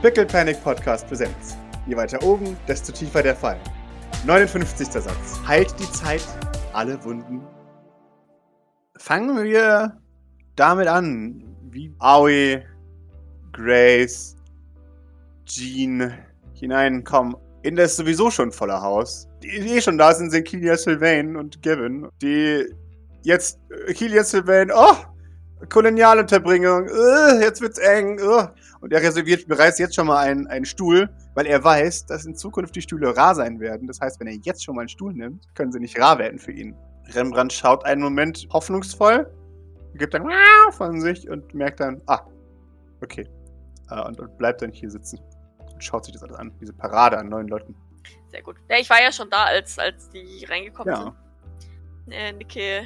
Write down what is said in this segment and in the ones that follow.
Pickle Panic Podcast Präsenz. Je weiter oben, desto tiefer der Fall. 59. Satz. Heilt die Zeit alle Wunden. Fangen wir damit an, wie Aoi, Grace, Jean hineinkommen in das sowieso schon volle Haus. Die eh schon da sind, sind Kilia Sylvain und Gavin, die jetzt äh, Kilia Sylvain, oh, Kolonialunterbringung, uh, jetzt wird's eng. Uh. Und er reserviert bereits jetzt schon mal einen, einen Stuhl, weil er weiß, dass in Zukunft die Stühle rar sein werden. Das heißt, wenn er jetzt schon mal einen Stuhl nimmt, können sie nicht rar werden für ihn. Rembrandt schaut einen Moment hoffnungsvoll, gibt dann von sich und merkt dann, ah, okay. Uh, und, und bleibt dann hier sitzen und schaut sich das alles an, diese Parade an neuen Leuten. Sehr gut. Ja, ich war ja schon da, als, als die reingekommen Ja. sind. Äh, nicke,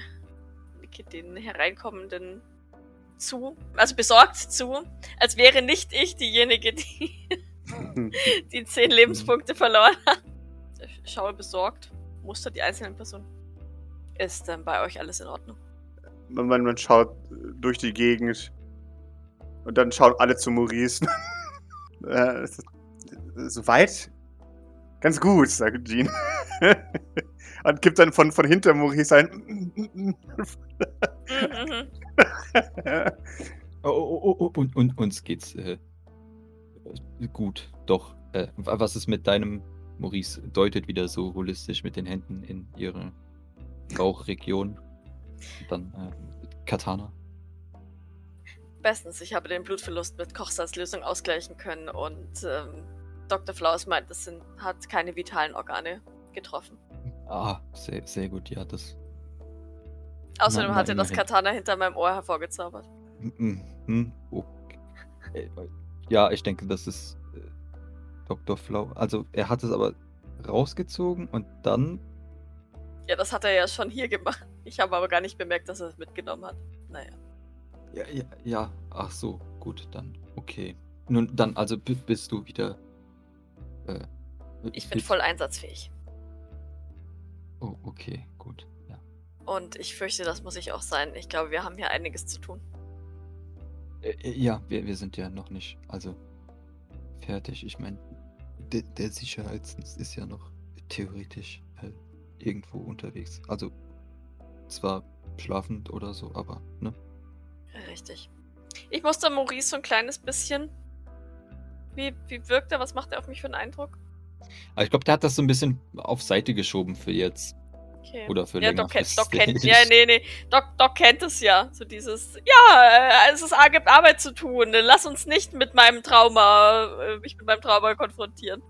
nicke den hereinkommenden zu, also besorgt zu, als wäre nicht ich diejenige, die, die zehn Lebenspunkte verloren hat. Ich schaue besorgt, muster die einzelnen Personen. Ist dann bei euch alles in Ordnung? man, man, schaut durch die Gegend und dann schauen alle zu Maurice. äh, Soweit? Ganz gut, sagt Jean. und gibt dann von, von hinter Maurice ein. Oh, oh, oh, oh, und, und uns geht's äh, gut, doch. Äh, wa- was ist mit deinem, Maurice, deutet wieder so holistisch mit den Händen in ihre Bauchregion. Dann äh, Katana. Bestens, ich habe den Blutverlust mit Kochsalzlösung ausgleichen können und ähm, Dr. Flaus meint, es sind, hat keine vitalen Organe getroffen. Ah, sehr, sehr gut, ja, das. Außerdem Na, na, hat er das. Katana hinter meinem Ohr hervorgezaubert. Mm, okay. Äh, Ja, ich denke, das ist äh, Dr. Flau. Also, er hat es aber rausgezogen und dann. Ja, das hat er ja schon hier gemacht. Ich habe aber gar nicht bemerkt, dass er es mitgenommen hat. Naja. Ja, ja, ja, ach so, gut, dann, okay. Nun, dann, also bi- bist du wieder. Äh, Ich bin voll einsatzfähig. Oh, okay, gut. Und ich fürchte, das muss ich auch sein. Ich glaube, wir haben hier einiges zu tun. Äh, äh, ja, wir, wir sind ja noch nicht, also fertig. Ich meine, der, der Sicherheitsdienst ist ja noch theoretisch äh, irgendwo unterwegs. Also zwar schlafend oder so, aber, ne? Richtig. Ich musste Maurice so ein kleines bisschen. Wie, wie wirkt er? Was macht er auf mich für einen Eindruck? Aber ich glaube, der hat das so ein bisschen auf Seite geschoben für jetzt. Okay. Oder für ja, Doc, kennt, Doc kennt, ja, nee, nee. Doc, Doc kennt es ja. So dieses, ja, äh, es ist, gibt Arbeit zu tun. Lass uns nicht mit meinem Trauma, äh, mich mit meinem Trauma konfrontieren.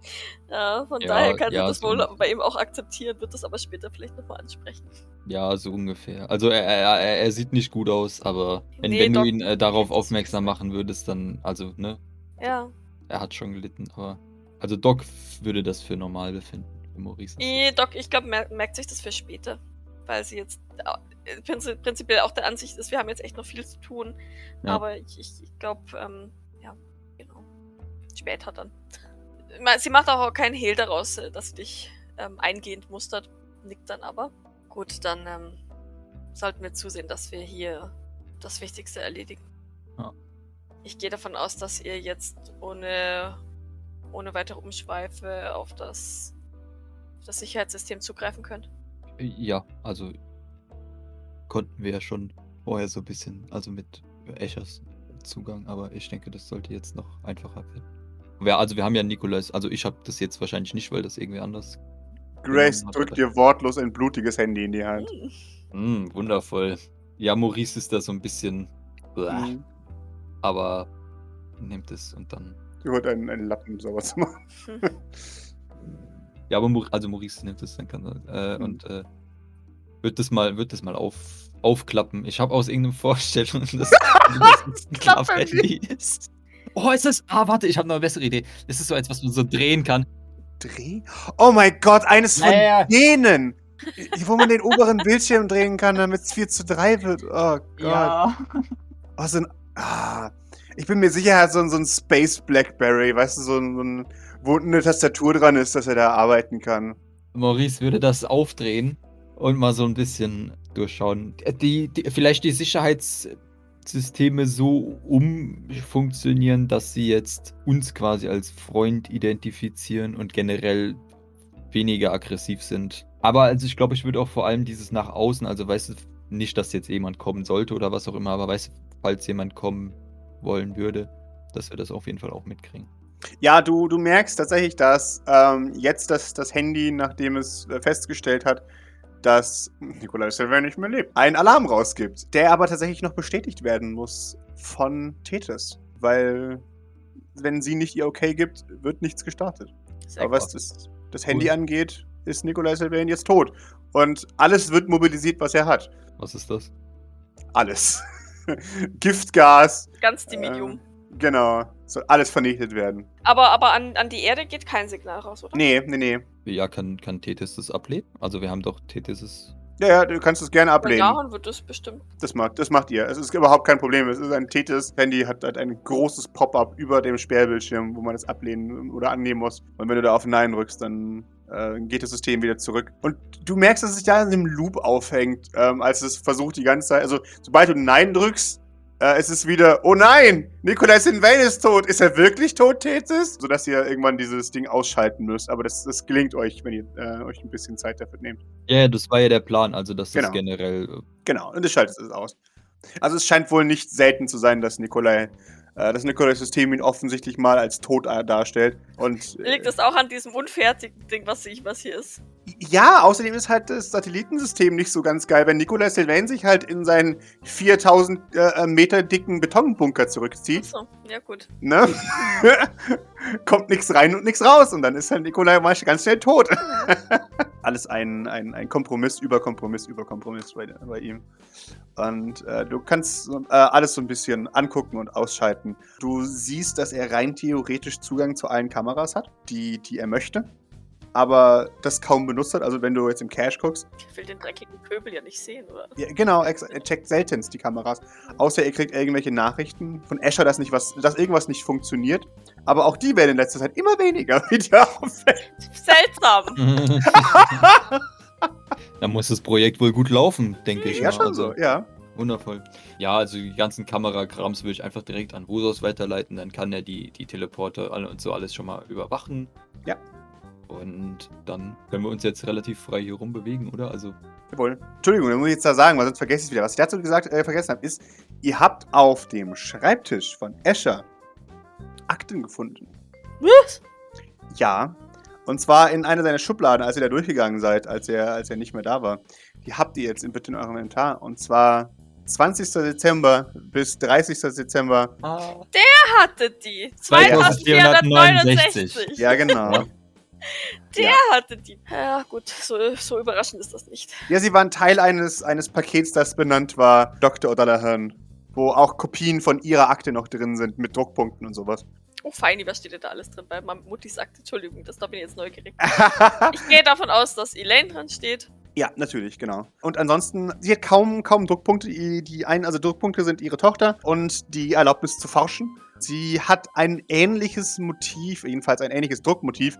Ja, von Ja, daher kann ja, er das so wohl bei ihm auch akzeptieren, wird das aber später vielleicht nochmal ansprechen. Ja, so ungefähr. Also er, er, er, sieht nicht gut aus, aber wenn, Nee, wenn du Doc ihn äh, darauf aufmerksam machen würdest, dann, also, ne, Ja. er hat schon gelitten, aber. Also Doc würde das für normal befinden, Maurice. Nee, Doc, ich glaube, mer merkt sich das für später. Weil sie jetzt äh, prinzi prinzipiell auch der Ansicht ist, wir haben jetzt echt noch viel zu tun. Ja. Aber ich, ich, ich glaube, ähm, ja, genau. Später dann. Sie macht auch keinen Hehl daraus, äh, dass sie dich ähm, eingehend mustert. Nickt dann aber. Gut, dann ähm, sollten wir zusehen, dass wir hier das Wichtigste erledigen. Ja. Ich gehe davon aus, dass ihr jetzt ohne, ohne weitere Umschweife auf das, auf das Sicherheitssystem zugreifen könnt. Ja, also konnten wir ja schon vorher so ein bisschen, also mit Eschers Zugang, aber ich denke, das sollte jetzt noch einfacher werden. Wir, also wir haben ja Nikolaus, also ich habe das jetzt wahrscheinlich nicht, weil das irgendwie anders. Grace drückt dir wortlos ein blutiges Handy in die Hand. Hm. Hm, wundervoll. Ja, Maurice ist da so ein bisschen. Blah, Mhm. Aber nimmt es und dann. Sie holt einen, einen Lappen, um sauber zu machen. Ja, aber Maur- also Maurice nimmt es dann kann äh, Mhm. und äh, wird das mal, wird das mal auf, aufklappen. Ich habe aus irgendeiner Vorstellung, dass das ein Klapp-Handy ist. Oh, ist das? Ah, warte, ich habe noch eine bessere Idee. Das ist so eins, was man so drehen kann. Dreh? Oh mein Gott, eines von Naja. denen! Wo man den oberen Bildschirm drehen kann, damit es 4 zu 3 wird. Oh Gott. Oh, so ein. Ah, ich bin mir sicher, er hat so, ein- so ein Space Blackberry, weißt du, so ein, so ein. Wo eine Tastatur dran ist, dass er da arbeiten kann. Maurice würde das aufdrehen und mal so ein bisschen durchschauen. Die, die, vielleicht die Sicherheits. Systeme so umfunktionieren, dass sie jetzt uns quasi als Freund identifizieren und generell weniger aggressiv sind. Aber also ich glaube, ich würde auch vor allem dieses nach außen, also weißt du, nicht, dass jetzt jemand kommen sollte oder was auch immer, aber weißt du, falls jemand kommen wollen würde, dass wir das auf jeden Fall auch mitkriegen. Ja, du, du merkst tatsächlich, dass ähm, jetzt das, das Handy, nachdem es äh, festgestellt hat, dass Nikolai Silver nicht mehr lebt, einen Alarm rausgibt, der aber tatsächlich noch bestätigt werden muss von Tethys, weil wenn sie nicht ihr Okay gibt, wird nichts gestartet. Sehr aber was das, das Handy angeht, ist Nikolai Sylvain jetzt tot. Und alles wird mobilisiert, was er hat. Was ist das? Alles. Giftgas. Ganz die Medium. Äh, genau. Soll alles vernichtet werden. Aber, aber an, an die Erde geht kein Signal raus, oder? Nee, nee, nee. Ja, kann, kann Tethys das ablehnen? Also wir haben doch Tethys. Ja, ja, du kannst es gerne ablehnen. Jahren wird das bestimmt. Das macht, das macht ihr. Es ist überhaupt kein Problem. Es ist ein Tethys. Handy hat, hat ein großes Pop-up über dem Sperrbildschirm, wo man es ablehnen oder annehmen muss. Und wenn du da auf Nein drückst, dann äh, geht das System wieder zurück. Und du merkst, dass es sich da in einem Loop aufhängt, ähm, als es versucht die ganze Zeit. Also, sobald du Nein drückst, äh, ist es wieder, oh nein, Nikolai Sylvain ist tot. Ist er wirklich tot, Tethys? Sodass ihr irgendwann dieses Ding ausschalten müsst. Aber das, das gelingt euch, wenn ihr äh, euch ein bisschen Zeit dafür nehmt. Ja, das war ja der Plan, also dass das Genau. generell. äh, Genau, und das schaltet es aus. Also es scheint wohl nicht selten zu sein, dass Nikolai, äh, das Nikolai-System ihn offensichtlich mal als tot äh, darstellt. Und äh, Liegt das auch an diesem unfertigen Ding, was, ich, was hier ist? Ja, außerdem ist halt das Satellitensystem nicht so ganz geil, wenn Nikolai Sylvain sich halt in seinen 4000 äh, Meter dicken Betonbunker zurückzieht. Achso, ja gut. Ne? Kommt nichts rein und nichts raus und dann ist halt Nikolai mal ganz schnell tot. Alles ein, ein, ein Kompromiss über Kompromiss über Kompromiss bei, bei ihm. Und äh, du kannst äh, alles so ein bisschen angucken und ausschalten. Du siehst, dass er rein theoretisch Zugang zu allen Kameras hat, die, die er möchte. Aber das kaum benutzt hat. Also wenn du jetzt im Cache guckst, Ich will den dreckigen Pöbel ja nicht sehen, oder? ja, genau, er checkt seltenst die Kameras. Außer er kriegt irgendwelche Nachrichten von Escher, dass, nicht was, dass irgendwas nicht funktioniert. Aber auch die werden in letzter Zeit immer weniger, wie dir auffällt. Seltsam. Dann muss das Projekt wohl gut laufen, denke ich. Ja, mal. schon Also, so, ja. Wundervoll. Ja, also die ganzen Kamerakrams würde ich einfach direkt an Vosos weiterleiten. Dann kann er die, die Teleporter und so alles schon mal überwachen. Ja. Und dann können wir uns jetzt relativ frei hier rumbewegen, oder? Also, Jawohl. Entschuldigung, da muss ich jetzt da sagen, weil sonst vergesse ich es wieder. Was ich dazu gesagt, äh, vergessen habe, ist, ihr habt auf dem Schreibtisch von Escher Akten gefunden. Was? Ja. Und zwar in einer seiner Schubladen, als ihr da durchgegangen seid, als er, als er nicht mehr da war. Die habt ihr jetzt in, bitte in eurem Inventar. Und zwar 20. Dezember bis 30. Dezember. hatte die. 2469. Ja, genau. Der Ja. hatte die. Ja, gut, so, so überraschend ist das nicht. Ja, sie waren Teil eines, eines Pakets, das benannt war Dr. O'Dallahan, wo auch Kopien von ihrer Akte noch drin sind, mit Druckpunkten und sowas. Oh, feini, was steht denn da alles drin? Bei Muttis Akte, Entschuldigung, das da bin ich jetzt neugierig. Ich gehe davon aus, dass Elaine dran steht. ja, natürlich, genau. Und ansonsten, sie hat kaum, kaum Druckpunkte. Die, die einen, also Druckpunkte sind ihre Tochter und die Erlaubnis zu forschen. Sie hat ein ähnliches Motiv, jedenfalls ein ähnliches Druckmotiv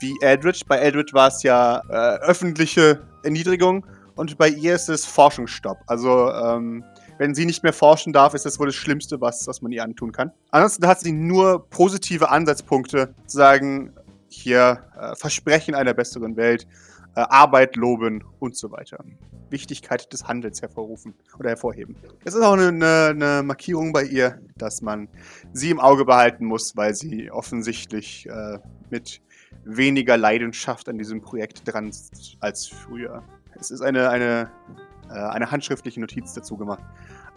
wie Eldritch. Bei Eldritch war es ja äh, öffentliche Erniedrigung und bei ihr ist es Forschungsstopp. Also, ähm, wenn sie nicht mehr forschen darf, ist das wohl das Schlimmste, was, was man ihr antun kann. Ansonsten hat sie nur positive Ansatzpunkte, zu sagen, hier äh, Versprechen einer besseren Welt, äh, Arbeit loben und so weiter. Wichtigkeit des Handels hervorrufen oder hervorheben. Es ist auch eine, eine, eine Markierung bei ihr, dass man sie im Auge behalten muss, weil sie offensichtlich äh, mit weniger Leidenschaft an diesem Projekt dran als früher. Es ist eine, eine, äh, eine handschriftliche Notiz dazu gemacht.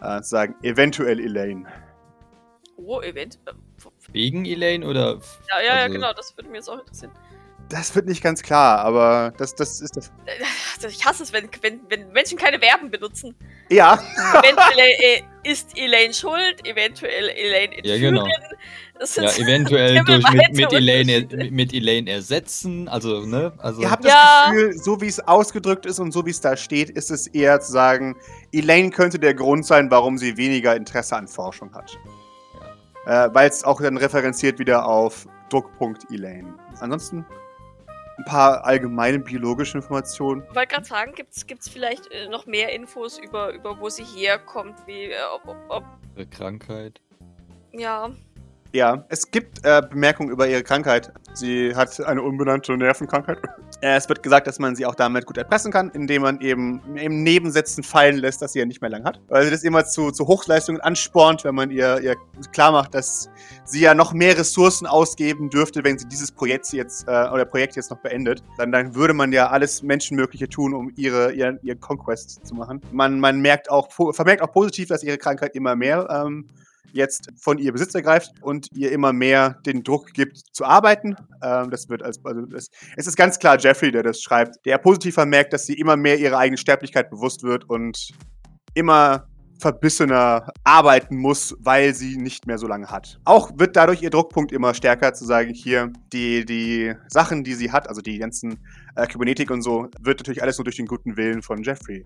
Äh, zu sagen, eventuell Elaine. Oh, Event. äh, wegen Elaine oder. Ja, ja, ja, Also- genau, das würde mich jetzt auch interessieren. Das wird nicht ganz klar, aber das, das ist das. Also ich hasse es, wenn, wenn, wenn Menschen keine Verben benutzen. Ja, Eventuell äh, ist Elaine schuld, eventuell Elaine Ja, entführen. genau. Das sind Ja, eventuell durch mit, mit, Elaine, mit Elaine ersetzen. Also, ne? Also, Ihr habt Ja. das Gefühl, so wie es ausgedrückt ist und so wie es da steht, ist es eher zu sagen, Elaine könnte der Grund sein, warum sie weniger Interesse an Forschung hat. Äh, Weil es auch dann referenziert wieder auf Druckpunkt Elaine. Ansonsten ein paar allgemeine biologische Informationen. Ich wollte gerade sagen, gibt es vielleicht äh, noch mehr Infos über, über wo sie herkommt, wie, äh, ob, ob, ob Ihre Krankheit. Ja. Ja, es gibt äh, Bemerkungen über ihre Krankheit. Sie hat eine unbenannte Nervenkrankheit. Äh, es wird gesagt, dass man sie auch damit gut erpressen kann, indem man eben im Nebensätzen fallen lässt, dass sie ja nicht mehr lang hat. Weil sie das immer zu, zu Hochleistungen anspornt, wenn man ihr, ihr klar macht, dass sie ja noch mehr Ressourcen ausgeben dürfte, wenn sie dieses Projekt jetzt äh, oder Projekt jetzt noch beendet. Dann, dann würde man ja alles Menschenmögliche tun, um ihre, ihr, ihr Conquest zu machen. Man, man merkt auch, vermerkt auch positiv, dass ihre Krankheit immer mehr ähm, jetzt von ihr Besitz ergreift und ihr immer mehr den Druck gibt zu arbeiten. Ähm, das wird als, also das, es ist ganz klar Jeffrey, der das schreibt, der positiv vermerkt, dass sie immer mehr ihrer eigenen Sterblichkeit bewusst wird und immer verbissener arbeiten muss, weil sie nicht mehr so lange hat. Auch wird dadurch ihr Druckpunkt immer stärker, zu sagen, hier, die, die Sachen, die sie hat, also die ganzen äh, Kybernetik und so, wird natürlich alles nur durch den guten Willen von Jeffrey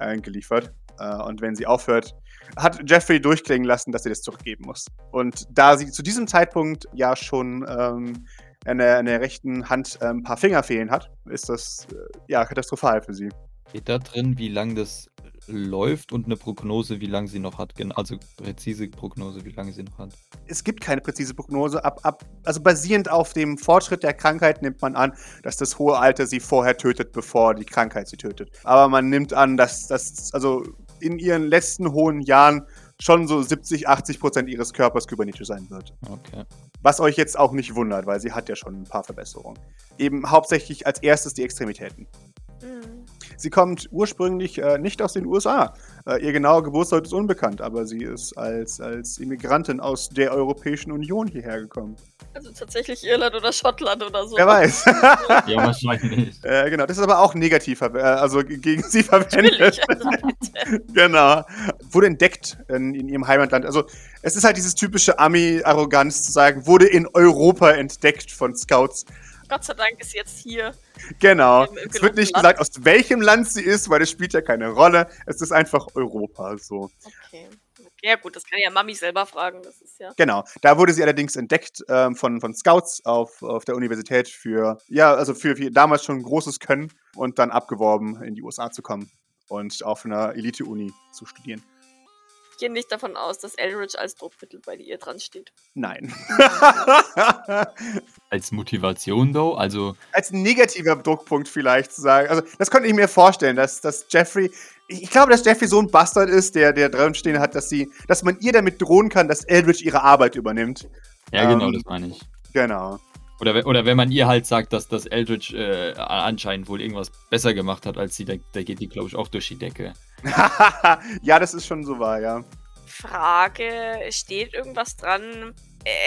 äh, geliefert. Äh, und wenn sie aufhört, hat Jeffrey durchklingen lassen, dass sie das zurückgeben muss. Und da sie zu diesem Zeitpunkt ja schon ähm, an, der, an der rechten Hand äh, ein paar Finger fehlen hat, ist das äh, ja katastrophal für sie. Steht da drin, wie lang das läuft und eine Prognose, wie lange sie noch hat. Also präzise Prognose, wie lange sie noch hat. Es gibt keine präzise Prognose. Ab, ab, also basierend auf dem Fortschritt der Krankheit nimmt man an, dass das hohe Alter sie vorher tötet, bevor die Krankheit sie tötet. Aber man nimmt an, dass das, also in ihren letzten hohen Jahren schon so 70, 80 Prozent ihres Körpers kybernetisch sein wird. Okay. Was euch jetzt auch nicht wundert, weil sie hat ja schon ein paar Verbesserungen. Eben hauptsächlich als erstes die Extremitäten. Mhm. Sie kommt ursprünglich äh, nicht aus den USA. Äh, ihr genauer Geburtsort ist unbekannt, aber sie ist als, als Immigrantin aus der Europäischen Union hierher gekommen. Also tatsächlich Irland oder Schottland oder so. Wer weiß. ja, wahrscheinlich. Äh, genau, das ist aber auch negativ, äh, also gegen sie verwendet. Also genau. Wurde entdeckt in, in, ihrem Heimatland. Also es ist halt dieses typische Ami-Arroganz zu sagen, wurde in Europa entdeckt von Scouts. Gott sei Dank ist jetzt hier. Genau. Im, im es wird nicht Land. gesagt, aus welchem Land sie ist, weil das spielt ja keine Rolle. Es ist einfach Europa so. Okay. Ja, gut, das kann ja Mami selber fragen. Das ist ja. Genau. Da wurde sie allerdings entdeckt ähm, von, von Scouts auf, auf der Universität für, ja, also für, für damals schon großes Können und dann abgeworben, in die USA zu kommen und auf einer Elite-Uni zu studieren. Ich gehe nicht davon aus, dass Eldridge als Druckmittel bei ihr dran steht. Nein. als Motivation, though? Also. Als negativer Druckpunkt vielleicht zu sagen. Also, das könnte ich mir vorstellen, dass, dass Jeffrey. Ich glaube, dass Jeffrey so ein Bastard ist, der, der drin stehen hat, dass sie, dass man ihr damit drohen kann, dass Eldridge ihre Arbeit übernimmt. Ja, genau, ähm, das meine ich. Genau. Oder, oder wenn man ihr halt sagt, dass das Eldridge äh, anscheinend wohl irgendwas besser gemacht hat als sie, da, da geht die, glaube ich, auch durch die Decke. ja, das ist schon so wahr, ja. Frage, steht irgendwas dran?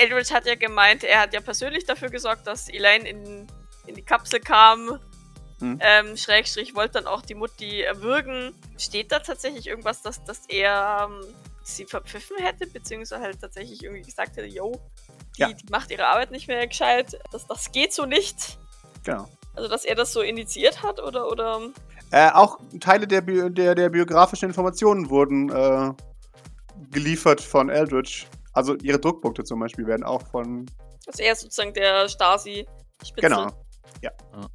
Eldridge hat ja gemeint, er hat ja persönlich dafür gesorgt, dass Elaine in, in die Kapsel kam. Hm. Ähm, Schrägstrich wollte dann auch die Mutti erwürgen. Steht da tatsächlich irgendwas, dass, dass er ähm, sie verpfiffen hätte, beziehungsweise halt tatsächlich irgendwie gesagt hätte, yo, die, ja. die macht ihre Arbeit nicht mehr gescheit. Das, das geht so nicht. Genau. Also, dass er das so initiiert hat oder. oder äh, auch Teile der, der, der biografischen Informationen wurden äh, geliefert von Eldridge. Also ihre Druckpunkte zum Beispiel werden auch von. Also er ist sozusagen der Stasi-Spitze. Genau. Ja. ja.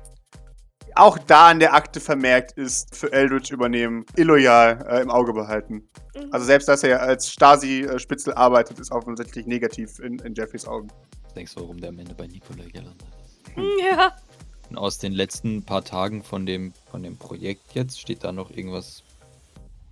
Auch da in der Akte vermerkt ist für Eldridge übernehmen, illoyal äh, im Auge behalten. Mhm. Also selbst, dass er als Stasi-Spitzel arbeitet, ist offensichtlich negativ in, in Jeffreys Augen. Denkst du, warum der am Ende bei Nikolai gelandet ist? Hm. Ja. Und aus den letzten paar Tagen von dem, von dem Projekt jetzt steht da noch irgendwas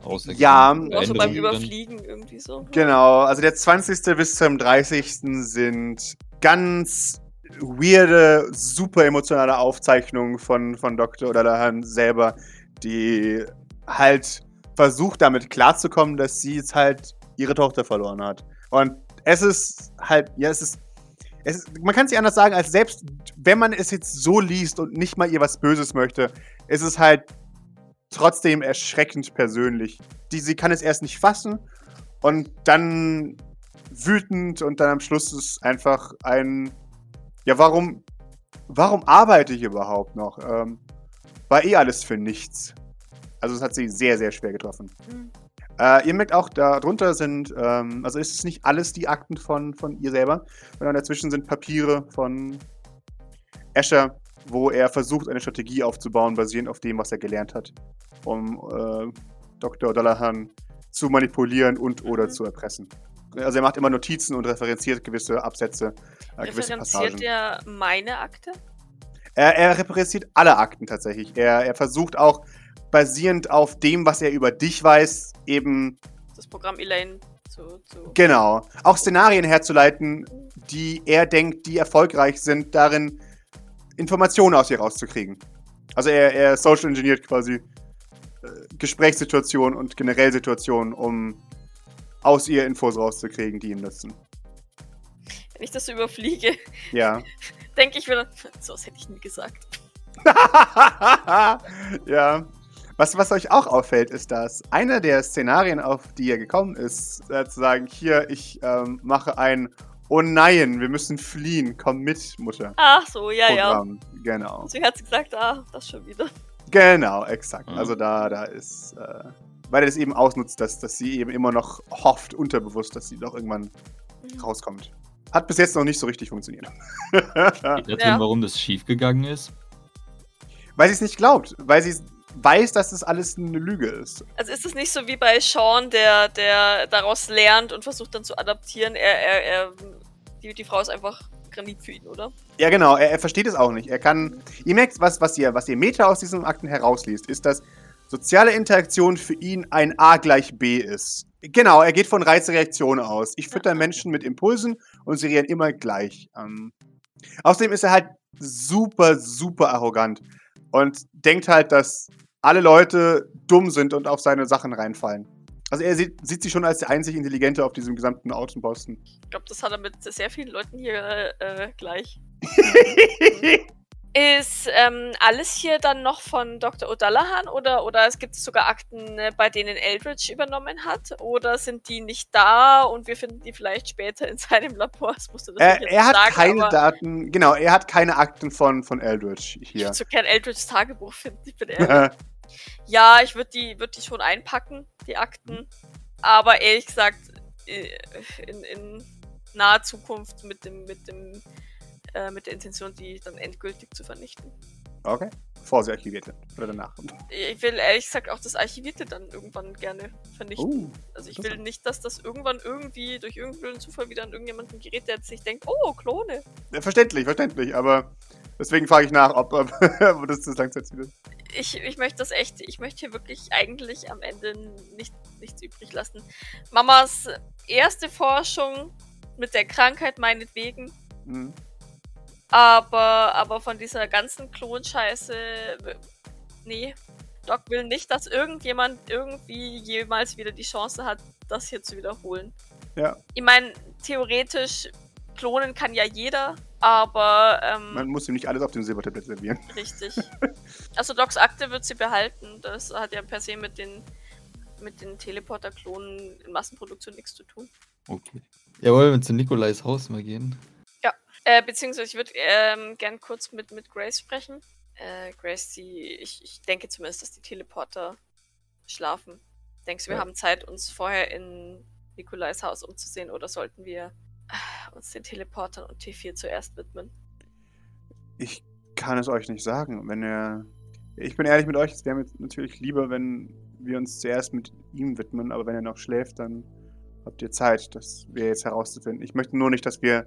außer Ja, außer beim Überfliegen irgendwie so. Genau, also der 20. bis zum 30. sind ganz weirde, super emotionale Aufzeichnungen von, von Dr. O'Dallahan selber, die halt versucht damit klarzukommen, dass sie jetzt halt ihre Tochter verloren hat. Und es ist halt, ja, es ist es, man kann es nicht anders sagen, als selbst wenn man es jetzt so liest und nicht mal ihr was Böses möchte, ist es halt trotzdem erschreckend persönlich. Die, sie kann es erst nicht fassen und dann wütend und dann am Schluss ist einfach ein, ja, warum, warum arbeite ich überhaupt noch? Ähm, war eh alles für nichts. Also es hat sie sehr, sehr schwer getroffen. Mhm. Äh, ihr merkt auch, darunter sind, ähm, also ist es nicht alles die Akten von, von ihr selber, sondern dazwischen sind Papiere von Escher, wo er versucht, eine Strategie aufzubauen, basierend auf dem, was er gelernt hat, um äh, Dr. Dallahan zu manipulieren und oder Mhm. zu erpressen. Also er macht immer Notizen und referenziert gewisse Absätze, äh, gewisse Referenziert Passagen. er meine Akte? Er, er referenziert alle Akten tatsächlich. Er, er versucht auch basierend auf dem, was er über dich weiß, eben Das Programm Elaine zu. zu genau auch Szenarien herzuleiten, die er denkt, die erfolgreich sind, darin Informationen aus ihr rauszukriegen. Also er, er social engineert quasi äh, Gesprächssituationen und generell Situationen, um aus ihr Infos rauszukriegen, die ihm nützen. Wenn ich das so überfliege, Ja. denke ich wieder, so was hätte ich nie gesagt. ja. Was, was euch auch auffällt, ist, dass einer der Szenarien, auf die er gekommen ist, äh, zu sagen, hier, ich ähm, mache ein Oh nein, wir müssen fliehen, komm mit, Mutter. Ach so, ja, ja. Programm. Genau. Deswegen hat sie gesagt, ah, das schon wieder. Genau, exakt. Mhm. Also da, da ist, äh, weil er das eben ausnutzt, dass, dass sie eben immer noch hofft, unterbewusst, dass sie doch irgendwann Mhm. rauskommt. Hat bis jetzt noch nicht so richtig funktioniert. Drin, Ja. warum das schiefgegangen ist? weil sie es nicht glaubt, weil sie weiß, dass das alles eine Lüge ist. Also ist es nicht so wie bei Sean, der, der daraus lernt und versucht dann zu adaptieren. Er, er, er, die, die Frau ist einfach Granit für ihn, oder? Ja, genau, er, er versteht es auch nicht. Er kann. Ihr merkt, was, was ihr, was ihr Meta aus diesen Akten herausliest, ist, dass soziale Interaktion für ihn ein A gleich B ist. Genau, er geht von Reizreaktion aus. Ich fütter Menschen mit Impulsen und sie reagieren immer gleich. Ähm, außerdem ist er halt super, super arrogant und denkt halt, dass alle Leute dumm sind und auf seine Sachen reinfallen. Also er sieht, sieht sich schon als der einzig Intelligente auf diesem gesamten Außenposten. Ich glaube, das hat er mit sehr vielen Leuten hier äh, gleich. Ist ähm, alles hier dann noch von Dr. O'Dallahan oder, oder es gibt sogar Akten, äh, bei denen Eldridge übernommen hat? Oder sind die nicht da und wir finden die vielleicht später in seinem Labor? Das musst du das er, nicht er hat sagen, keine Daten, genau, er hat keine Akten von, von Eldridge Ich hier. würde so gern Eldridges Tagebuch finden, ich bin ehrlich. Ja, ich würde die, würd die schon einpacken, die Akten. Aber ehrlich gesagt, äh, in, in naher Zukunft mit dem, mit dem, äh, mit der Intention, die dann endgültig zu vernichten. okay. Bevor sie archiviert wird. Oder danach. Ich will ehrlich gesagt auch das Archivierte dann irgendwann gerne vernichten. Uh, also ich will nicht, dass das irgendwann irgendwie durch irgendeinen Zufall wieder an irgendjemanden gerät, der sich denkt, oh, Klone. ja, verständlich, verständlich. Aber deswegen frage ich nach, ob, ob, das das Langzeitziel ist. Ich, ich möchte das echt, ich möchte hier wirklich eigentlich am Ende nicht, nichts übrig lassen. Mamas erste Forschung mit der Krankheit meinetwegen, Mhm. Aber, aber von dieser ganzen Klonscheiße, nee. Doc will nicht, dass irgendjemand irgendwie jemals wieder die Chance hat, das hier zu wiederholen. Ja. Ich meine, theoretisch klonen kann ja jeder, aber ähm, Man muss ihm nicht alles auf dem Silbertablett servieren. Richtig. Also Docs Akte wird sie behalten. Das hat ja per se mit den, mit den Teleporter-Klonen in Massenproduktion nichts zu tun. Okay. Ja, wollen wir zu Nikolais Haus mal gehen? Äh, beziehungsweise ich würde ähm, gern kurz mit, mit Grace sprechen. Äh, Grace, die, ich, ich denke zumindest, dass die Teleporter schlafen. Denkst du, wir Ja. haben Zeit, uns vorher in Nikolais Haus umzusehen oder sollten wir äh, uns den Teleportern und T4 zuerst widmen? Ich kann es euch nicht sagen. Wenn er. Ich bin ehrlich mit euch, es wäre mir natürlich lieber, wenn wir uns zuerst mit ihm widmen, aber wenn er noch schläft, dann habt ihr Zeit, das wir jetzt herauszufinden. Ich möchte nur nicht, dass wir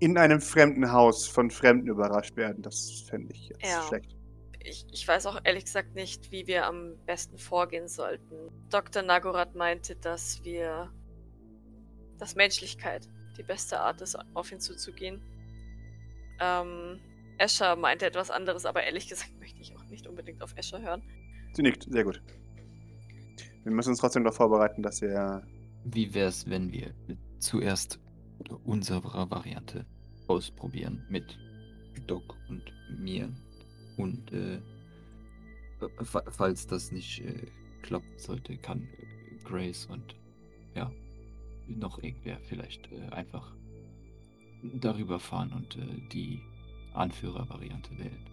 in einem fremden Haus von Fremden überrascht werden. Das fände ich jetzt Ja. schlecht. ich, ich weiß auch ehrlich gesagt nicht, wie wir am besten vorgehen sollten. Dr. Nagorath meinte, dass wir, dass Menschlichkeit die beste Art ist, auf ihn zuzugehen. Ähm, Escher meinte etwas anderes, aber ehrlich gesagt möchte ich auch nicht unbedingt auf Escher hören. Sie nickt, sehr gut. Wir müssen uns trotzdem darauf vorbereiten, dass er. Wie wär's, wenn wir zuerst unsere Variante ausprobieren mit Doc und mir? Und äh, fa- falls das nicht äh, klappen sollte, kann Grace und ja, noch irgendwer vielleicht äh, einfach darüber fahren und äh, die Anführervariante wählen.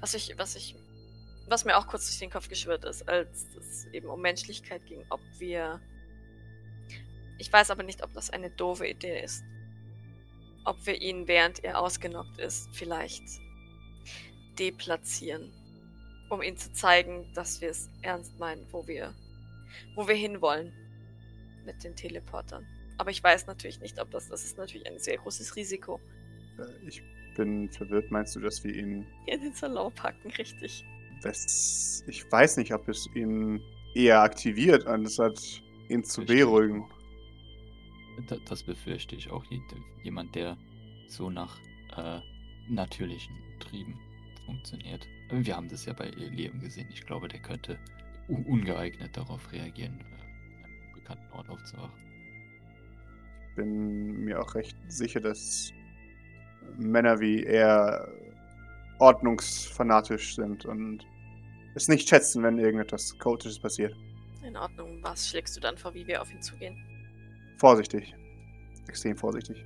Was ich, was ich, was mir auch kurz durch den Kopf geschwirrt ist, als es eben um Menschlichkeit ging, ob wir. Ich weiß aber nicht, ob das eine doofe Idee ist. Ob wir ihn, während er ausgenockt ist, vielleicht deplatzieren. um ihnen zu zeigen, dass wir es ernst meinen, wo wir, wo wir hinwollen mit den Teleportern. Aber ich weiß natürlich nicht, ob das, das ist natürlich ein sehr großes Risiko. Äh, Ich bin verwirrt. Meinst du, dass wir ihn. In den Salon packen, richtig. Das, ich weiß nicht, ob es ihn eher aktiviert, anstatt ihn zu beruhigen. Da, das befürchte ich auch. Je- Jemand, der so nach äh, natürlichen Trieben funktioniert. Wir haben das ja bei Liam gesehen. Ich glaube, der könnte un ungeeignet darauf reagieren, äh, einem bekannten Ort aufzuwachen. bin mir auch recht sicher, dass Männer wie er ordnungsfanatisch sind und es nicht schätzen, wenn irgendetwas Chaotisches passiert. In Ordnung. Was schlägst du dann vor, wie wir auf ihn zugehen? Vorsichtig. Extrem vorsichtig.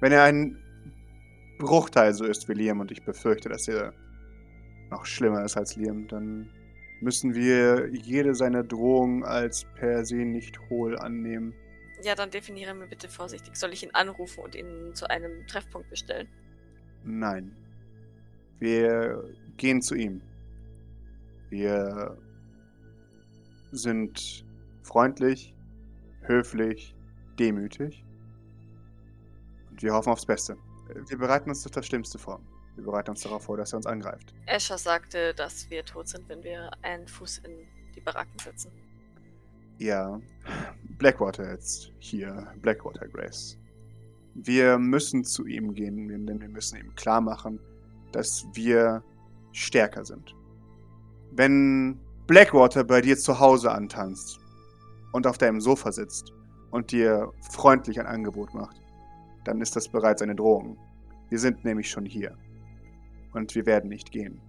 Wenn er ein Bruchteil so ist wie Liam und ich befürchte, dass er noch schlimmer ist als Liam, dann müssen wir jede seiner Drohungen als per se nicht hohl annehmen. Ja, dann definiere mir bitte vorsichtig. Soll ich ihn anrufen und ihn zu einem Treffpunkt bestellen? Nein. Wir gehen zu ihm. Wir sind freundlich, höflich, demütig. Und wir hoffen aufs Beste. Wir bereiten uns auf das Schlimmste vor. Wir bereiten uns darauf vor, dass er uns angreift. Escher sagte, dass wir tot sind, wenn wir einen Fuß in die Baracken setzen. Ja, Blackwater jetzt hier, Blackwater Grace. Wir müssen zu ihm gehen, denn wir müssen ihm klar machen, dass wir stärker sind. Wenn Blackwater bei dir zu Hause antanzt und auf deinem Sofa sitzt und dir freundlich ein Angebot macht, dann ist das bereits eine Drohung. Wir sind nämlich schon hier. Und wir werden nicht gehen.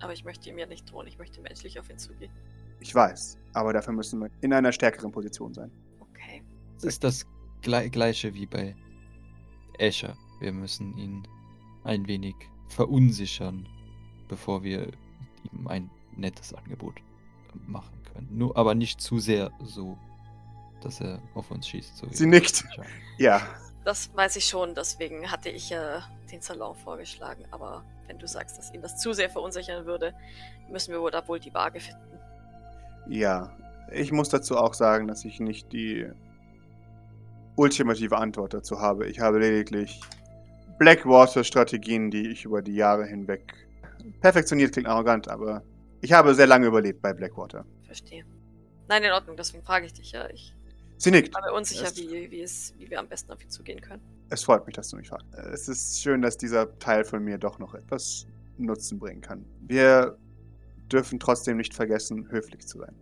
Aber ich möchte ihm ja nicht drohen, ich möchte menschlich auf ihn zugehen. Ich weiß, aber dafür müssen wir in einer stärkeren Position sein. Okay. Es ist das gle gleiche wie bei Escher. Wir müssen ihn ein wenig verunsichern, bevor wir ihm ein nettes Angebot machen können. Nur aber nicht zu sehr so, dass er auf uns schießt. So Sie nickt. Ja, Das weiß ich schon, deswegen hatte ich ja den Salon vorgeschlagen. Aber wenn du sagst, dass ihn das zu sehr verunsichern würde, müssen wir wohl da wohl die Waage finden. Ja, ich muss dazu auch sagen, dass ich nicht die ultimative Antwort dazu habe. Ich habe lediglich Blackwater-Strategien, die ich über die Jahre hinweg perfektioniert klingt arrogant, aber ich habe sehr lange überlebt bei Blackwater. Verstehe. Nein, in Ordnung, deswegen frage ich dich ja. Ich Sie nickt. mir unsicher, Es- wie, wie, es, wie wir am besten auf ihn zugehen können. Es freut mich, dass du mich fragst. Es ist schön, dass dieser Teil von mir doch noch etwas Nutzen bringen kann. Wir dürfen trotzdem nicht vergessen, höflich zu sein.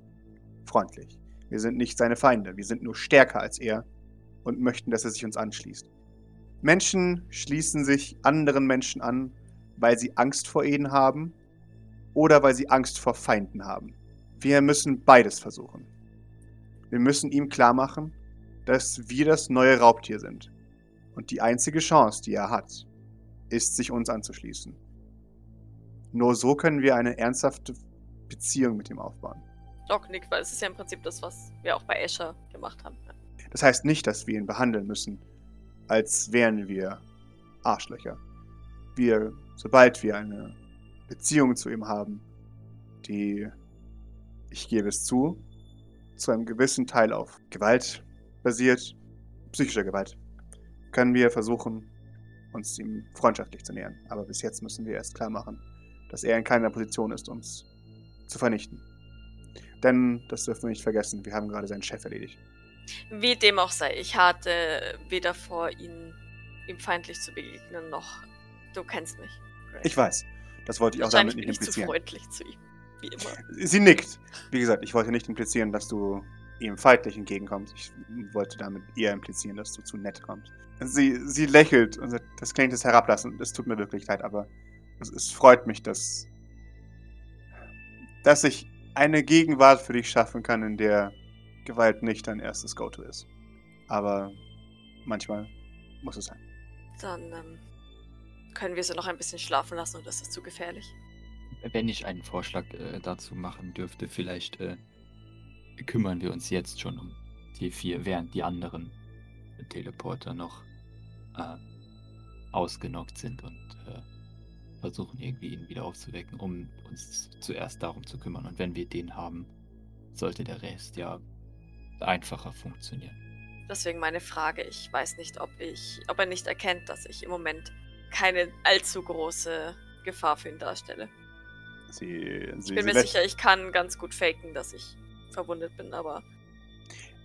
Freundlich. Wir sind nicht seine Feinde. Wir sind nur stärker als er und möchten, dass er sich uns anschließt. Menschen schließen sich anderen Menschen an, weil sie Angst vor ihnen haben oder weil sie Angst vor Feinden haben. Wir müssen beides versuchen. Wir müssen ihm klar machen, dass wir das neue Raubtier sind. Und die einzige Chance, die er hat, ist, sich uns anzuschließen. Nur so können wir eine ernsthafte Beziehung mit ihm aufbauen. Doc nickt, weil es ist ja im Prinzip das, was wir auch bei Escher gemacht haben. Das heißt nicht, dass wir ihn behandeln müssen, als wären wir Arschlöcher. Wir, sobald wir eine Beziehung zu ihm haben, die, ich gebe es zu, zu einem gewissen Teil auf Gewalt basiert, psychischer Gewalt, können wir versuchen, uns ihm freundschaftlich zu nähern. Aber bis jetzt müssen wir erst klar machen, dass er in keiner Position ist, uns zu vernichten. Denn, das dürfen wir nicht vergessen, wir haben gerade seinen Chef erledigt. Wie dem auch sei, ich hatte weder vor, ihn, ihm feindlich zu begegnen, noch. Du kennst mich. Grace. Ich weiß. Das wollte ich auch damit nicht bin ich zu implizieren. freundlich zu ihm. Wie immer. Sie nickt. Wie gesagt, ich wollte nicht implizieren, dass du ihm feindlich entgegenkommst. Ich wollte damit eher implizieren, dass du zu nett kommst. Sie, sie lächelt und sagt, das klingt jetzt herablassend. Es tut mir wirklich leid, aber es, es freut mich, dass, dass ich eine Gegenwart für dich schaffen kann, in der Gewalt nicht dein erstes Go-To ist. Aber manchmal muss es sein. Dann ähm, können wir sie noch ein bisschen schlafen lassen oder ist das zu gefährlich? Wenn ich einen Vorschlag äh, dazu machen dürfte, vielleicht äh, kümmern wir uns jetzt schon um die vier, während die anderen Teleporter noch äh, ausgenockt sind und äh, versuchen irgendwie ihn wieder aufzuwecken, um uns zuerst darum zu kümmern. Und wenn wir den haben, sollte der Rest ja einfacher funktionieren. Deswegen meine Frage, ich weiß nicht, ob ich, ob er nicht erkennt, dass ich im Moment keine allzu große Gefahr für ihn darstelle. Sie, sie, Ich bin mir sicher, ich kann ganz gut faken, dass ich verwundet bin, aber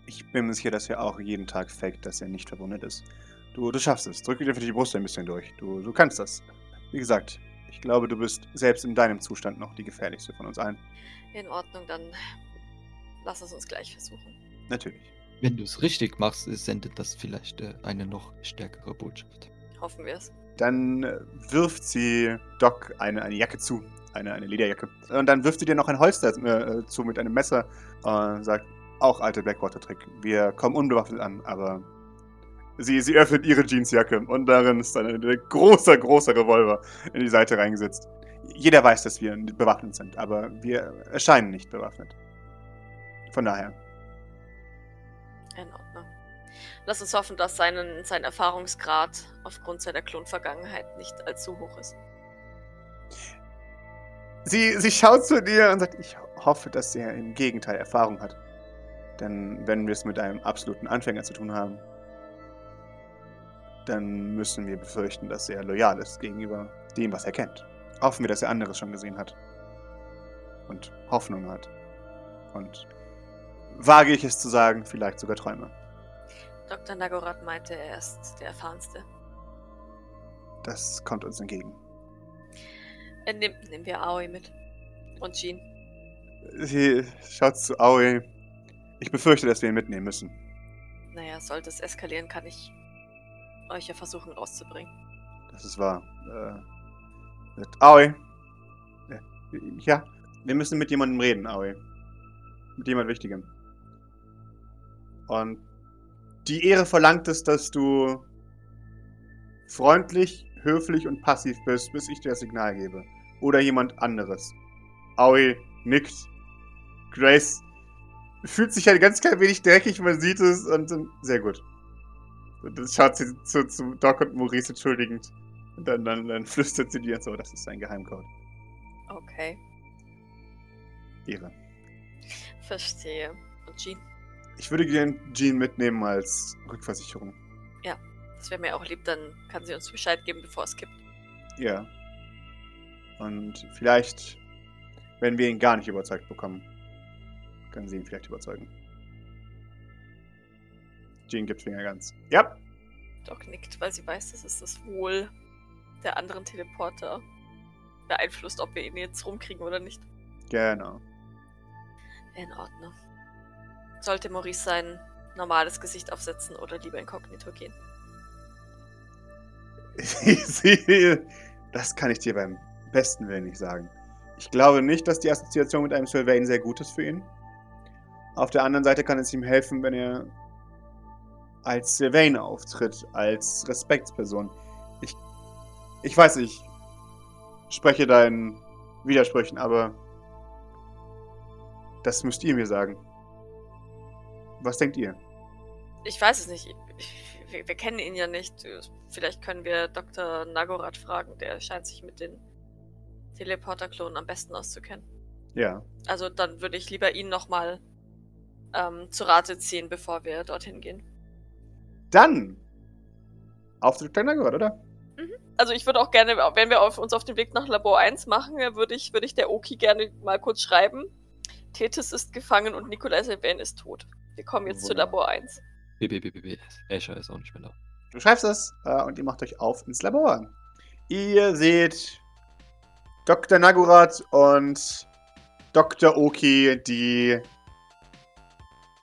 Ich bin mir sicher, dass er auch jeden Tag faked, dass er nicht verwundet ist. Du, du schaffst es. Drück dir für die Brust ein bisschen durch. Du, du kannst das. Wie gesagt, ich glaube, du bist selbst in deinem Zustand noch die gefährlichste von uns allen. in Ordnung, dann lass es uns gleich versuchen. Natürlich. Wenn du es richtig machst, sendet das vielleicht äh, eine noch stärkere Botschaft. Hoffen wir es. Dann äh, wirft sie Doc eine, eine Jacke zu. Eine, eine Lederjacke. Und dann wirft sie dir noch ein Holster äh, zu mit einem Messer. Und sagt, auch alte Blackwater-Trick. Wir kommen unbewaffnet an, aber sie, sie öffnet ihre Jeansjacke und darin ist dann ein großer, großer Revolver in die Seite reingesetzt. Jeder weiß, dass wir bewaffnet sind, aber wir erscheinen nicht bewaffnet. Von daher. In Ordnung. Lass uns hoffen, dass seinen, sein Erfahrungsgrad aufgrund seiner Klonvergangenheit nicht allzu hoch ist. Sie, sie schaut zu dir und sagt, ich hoffe, dass er im Gegenteil Erfahrung hat. Denn wenn wir es mit einem absoluten Anfänger zu tun haben, dann müssen wir befürchten, dass er loyal ist gegenüber dem, was er kennt. Hoffen wir, dass er anderes schon gesehen hat. Und Hoffnung hat. Und wage ich es zu sagen, vielleicht sogar Träume. Dr. Nagorat meinte, er ist der Erfahrenste. Das kommt uns entgegen. Äh, nehm, nehmen wir Aoi mit. Und Jean. Sie schaut zu Aoi. Ich befürchte, dass wir ihn mitnehmen müssen. Naja, sollte es eskalieren, kann ich euch ja versuchen rauszubringen. Das ist wahr. Äh, sagt, Aoi. Äh, Ja, wir müssen mit jemandem reden, Aoi. Mit jemand Wichtigem. Und die Ehre verlangt es, dass du freundlich, höflich und passiv bist, bis ich dir das Signal gebe. Oder jemand anderes. Aoi nickt. Grace fühlt sich halt ganz klein wenig dreckig, man sieht es und sehr gut. Und dann schaut sie zu, zu Doc und Maurice entschuldigend. Und dann, dann, dann flüstert sie dir so, das ist ein Geheimcode. Okay, Ehre. verstehe. Und Jean? Ich würde gerne Jean mitnehmen als Rückversicherung. Das wäre mir auch lieb, dann kann sie uns Bescheid geben, bevor es kippt. Ja. Und vielleicht, wenn wir ihn gar nicht überzeugt bekommen, können sie ihn vielleicht überzeugen. Jean gibt Finger ganz. Ja. Doc nickt, weil sie weiß, dass es das Wohl der anderen Teleporter beeinflusst, ob wir ihn jetzt rumkriegen oder nicht. Genau. In Ordnung. Sollte Maurice sein normales Gesicht aufsetzen oder lieber inkognito gehen? Das kann ich dir beim besten Willen nicht sagen. Ich glaube nicht, dass die Assoziation mit einem Sylvain sehr gut ist für ihn. Auf der anderen Seite kann es ihm helfen, wenn er als Sylvain auftritt, als Respektsperson. Ich, ich weiß, ich spreche da in Widersprüchen, aber das müsst ihr mir sagen. Was denkt ihr? Ich weiß es nicht. Ich, wir, wir kennen ihn ja nicht. Vielleicht können wir Dr. Nagorat fragen. Der scheint sich mit den Teleporter-Klonen am besten auszukennen. Ja. Also dann würde ich lieber ihn nochmal ähm, zu Rate ziehen, bevor wir dorthin gehen. Dann auf zu Dr. Nagorat, oder? Also ich würde auch gerne, wenn wir auf, uns auf den Weg nach Labor 1 machen, äh, würde ich, würde ich der Oki gerne mal kurz schreiben. Tethys ist gefangen und Nikolai Sylvain ist tot. Wir kommen jetzt zu Wunderbar. Labor 1. BBBB. Asher ist auch nicht mehr da. Du schreibst es äh, und ihr macht euch auf ins Labor. Ihr seht Dr. Nagurat und Dr. Oki, die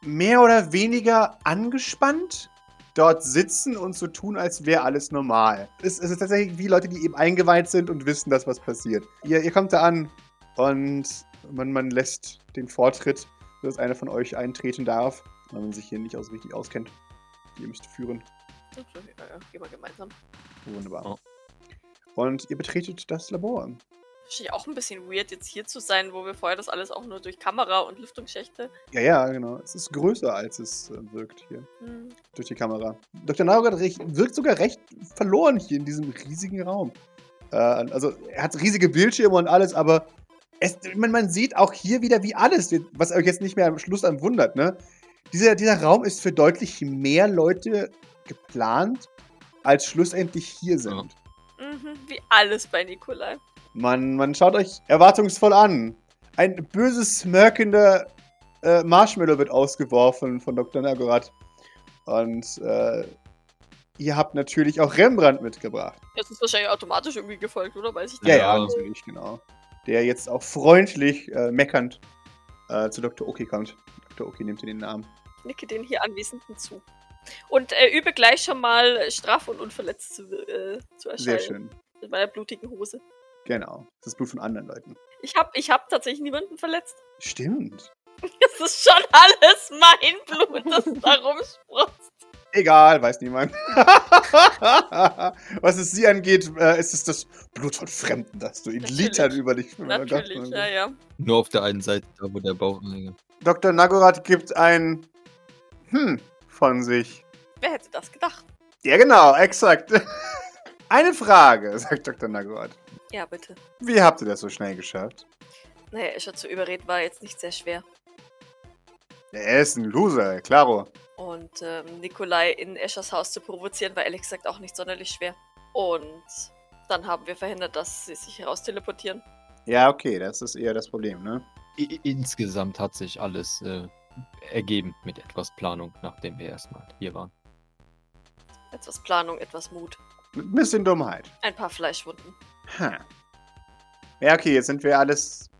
mehr oder weniger angespannt dort sitzen und so tun, als wäre alles normal. Es, es ist tatsächlich wie Leute, die eben eingeweiht sind und wissen, dass was passiert. Ihr, ihr kommt da an und man, man lässt den Vortritt, dass einer von euch eintreten darf, weil man sich hier nicht aus, richtig auskennt. Ihr müsst führen. Ja, gehen wir gemeinsam. Wunderbar. Oh. Und ihr betretet das Labor. Wahrscheinlich auch ein bisschen weird, jetzt hier zu sein, wo wir vorher das alles auch nur durch Kamera und Lüftungsschächte. Ja, ja, genau. Es ist größer, als es äh, wirkt hier Hm. durch die Kamera. Dr. Naugat wirkt sogar recht verloren hier in diesem riesigen Raum. Äh, also er hat riesige Bildschirme und alles, aber es, man, man, sieht auch hier wieder, wie alles, was euch jetzt nicht mehr am Schluss an wundert, ne? Dieser, dieser Raum ist für deutlich mehr Leute geplant, als schlussendlich hier sind. Mhm, wie alles bei Nikolai. Man, man schaut euch erwartungsvoll an. Ein böses, smirkender äh, Marshmallow wird ausgeworfen von Dr. Nagorat. Und äh, ihr habt natürlich auch Rembrandt mitgebracht. Jetzt ist wahrscheinlich automatisch irgendwie gefolgt, oder? Weiß ich nicht. Ja, ja, natürlich, genau. Der jetzt auch freundlich, äh, meckernd äh, zu Dr. Oki kommt. Dr. Oki nimmt den Namen. Ich nicke den hier Anwesenden zu. Und äh, übe gleich schon mal straff und unverletzt zu, äh, zu erscheinen. Sehr schön. Mit meiner blutigen Hose. Genau. Das Blut von anderen Leuten. Ich habe ich hab tatsächlich niemanden verletzt. Stimmt. Es ist schon alles mein Blut, das da rumsprotzt. Egal, weiß niemand. Was es sie angeht, äh, ist es das Blut von Fremden, das du in Natürlich. Litern über dich Natürlich, ja, ja. Nur auf der einen Seite, da wo der Bauch liegt. Dr. Nagorat gibt ein Hm von sich. Wer hätte das gedacht? Ja, genau, exakt. Eine Frage, sagt Dr. Nagorat. Ja, bitte. Wie habt ihr das so schnell geschafft? Naja, Escher zu überreden war jetzt nicht sehr schwer. Er ist ein Loser, klaro. Und ähm, Nikolai in Eschers Haus zu provozieren, war ehrlich gesagt auch nicht sonderlich schwer. Und dann haben wir verhindert, dass sie sich heraus teleportieren. Ja, okay, das ist eher das Problem, ne? I insgesamt hat sich alles äh, ergeben mit etwas Planung, nachdem wir erstmal hier waren. Etwas Planung, etwas Mut. Mit ein bisschen Dummheit. Ein paar Fleischwunden. Ha. Ja, okay, jetzt sind wir alles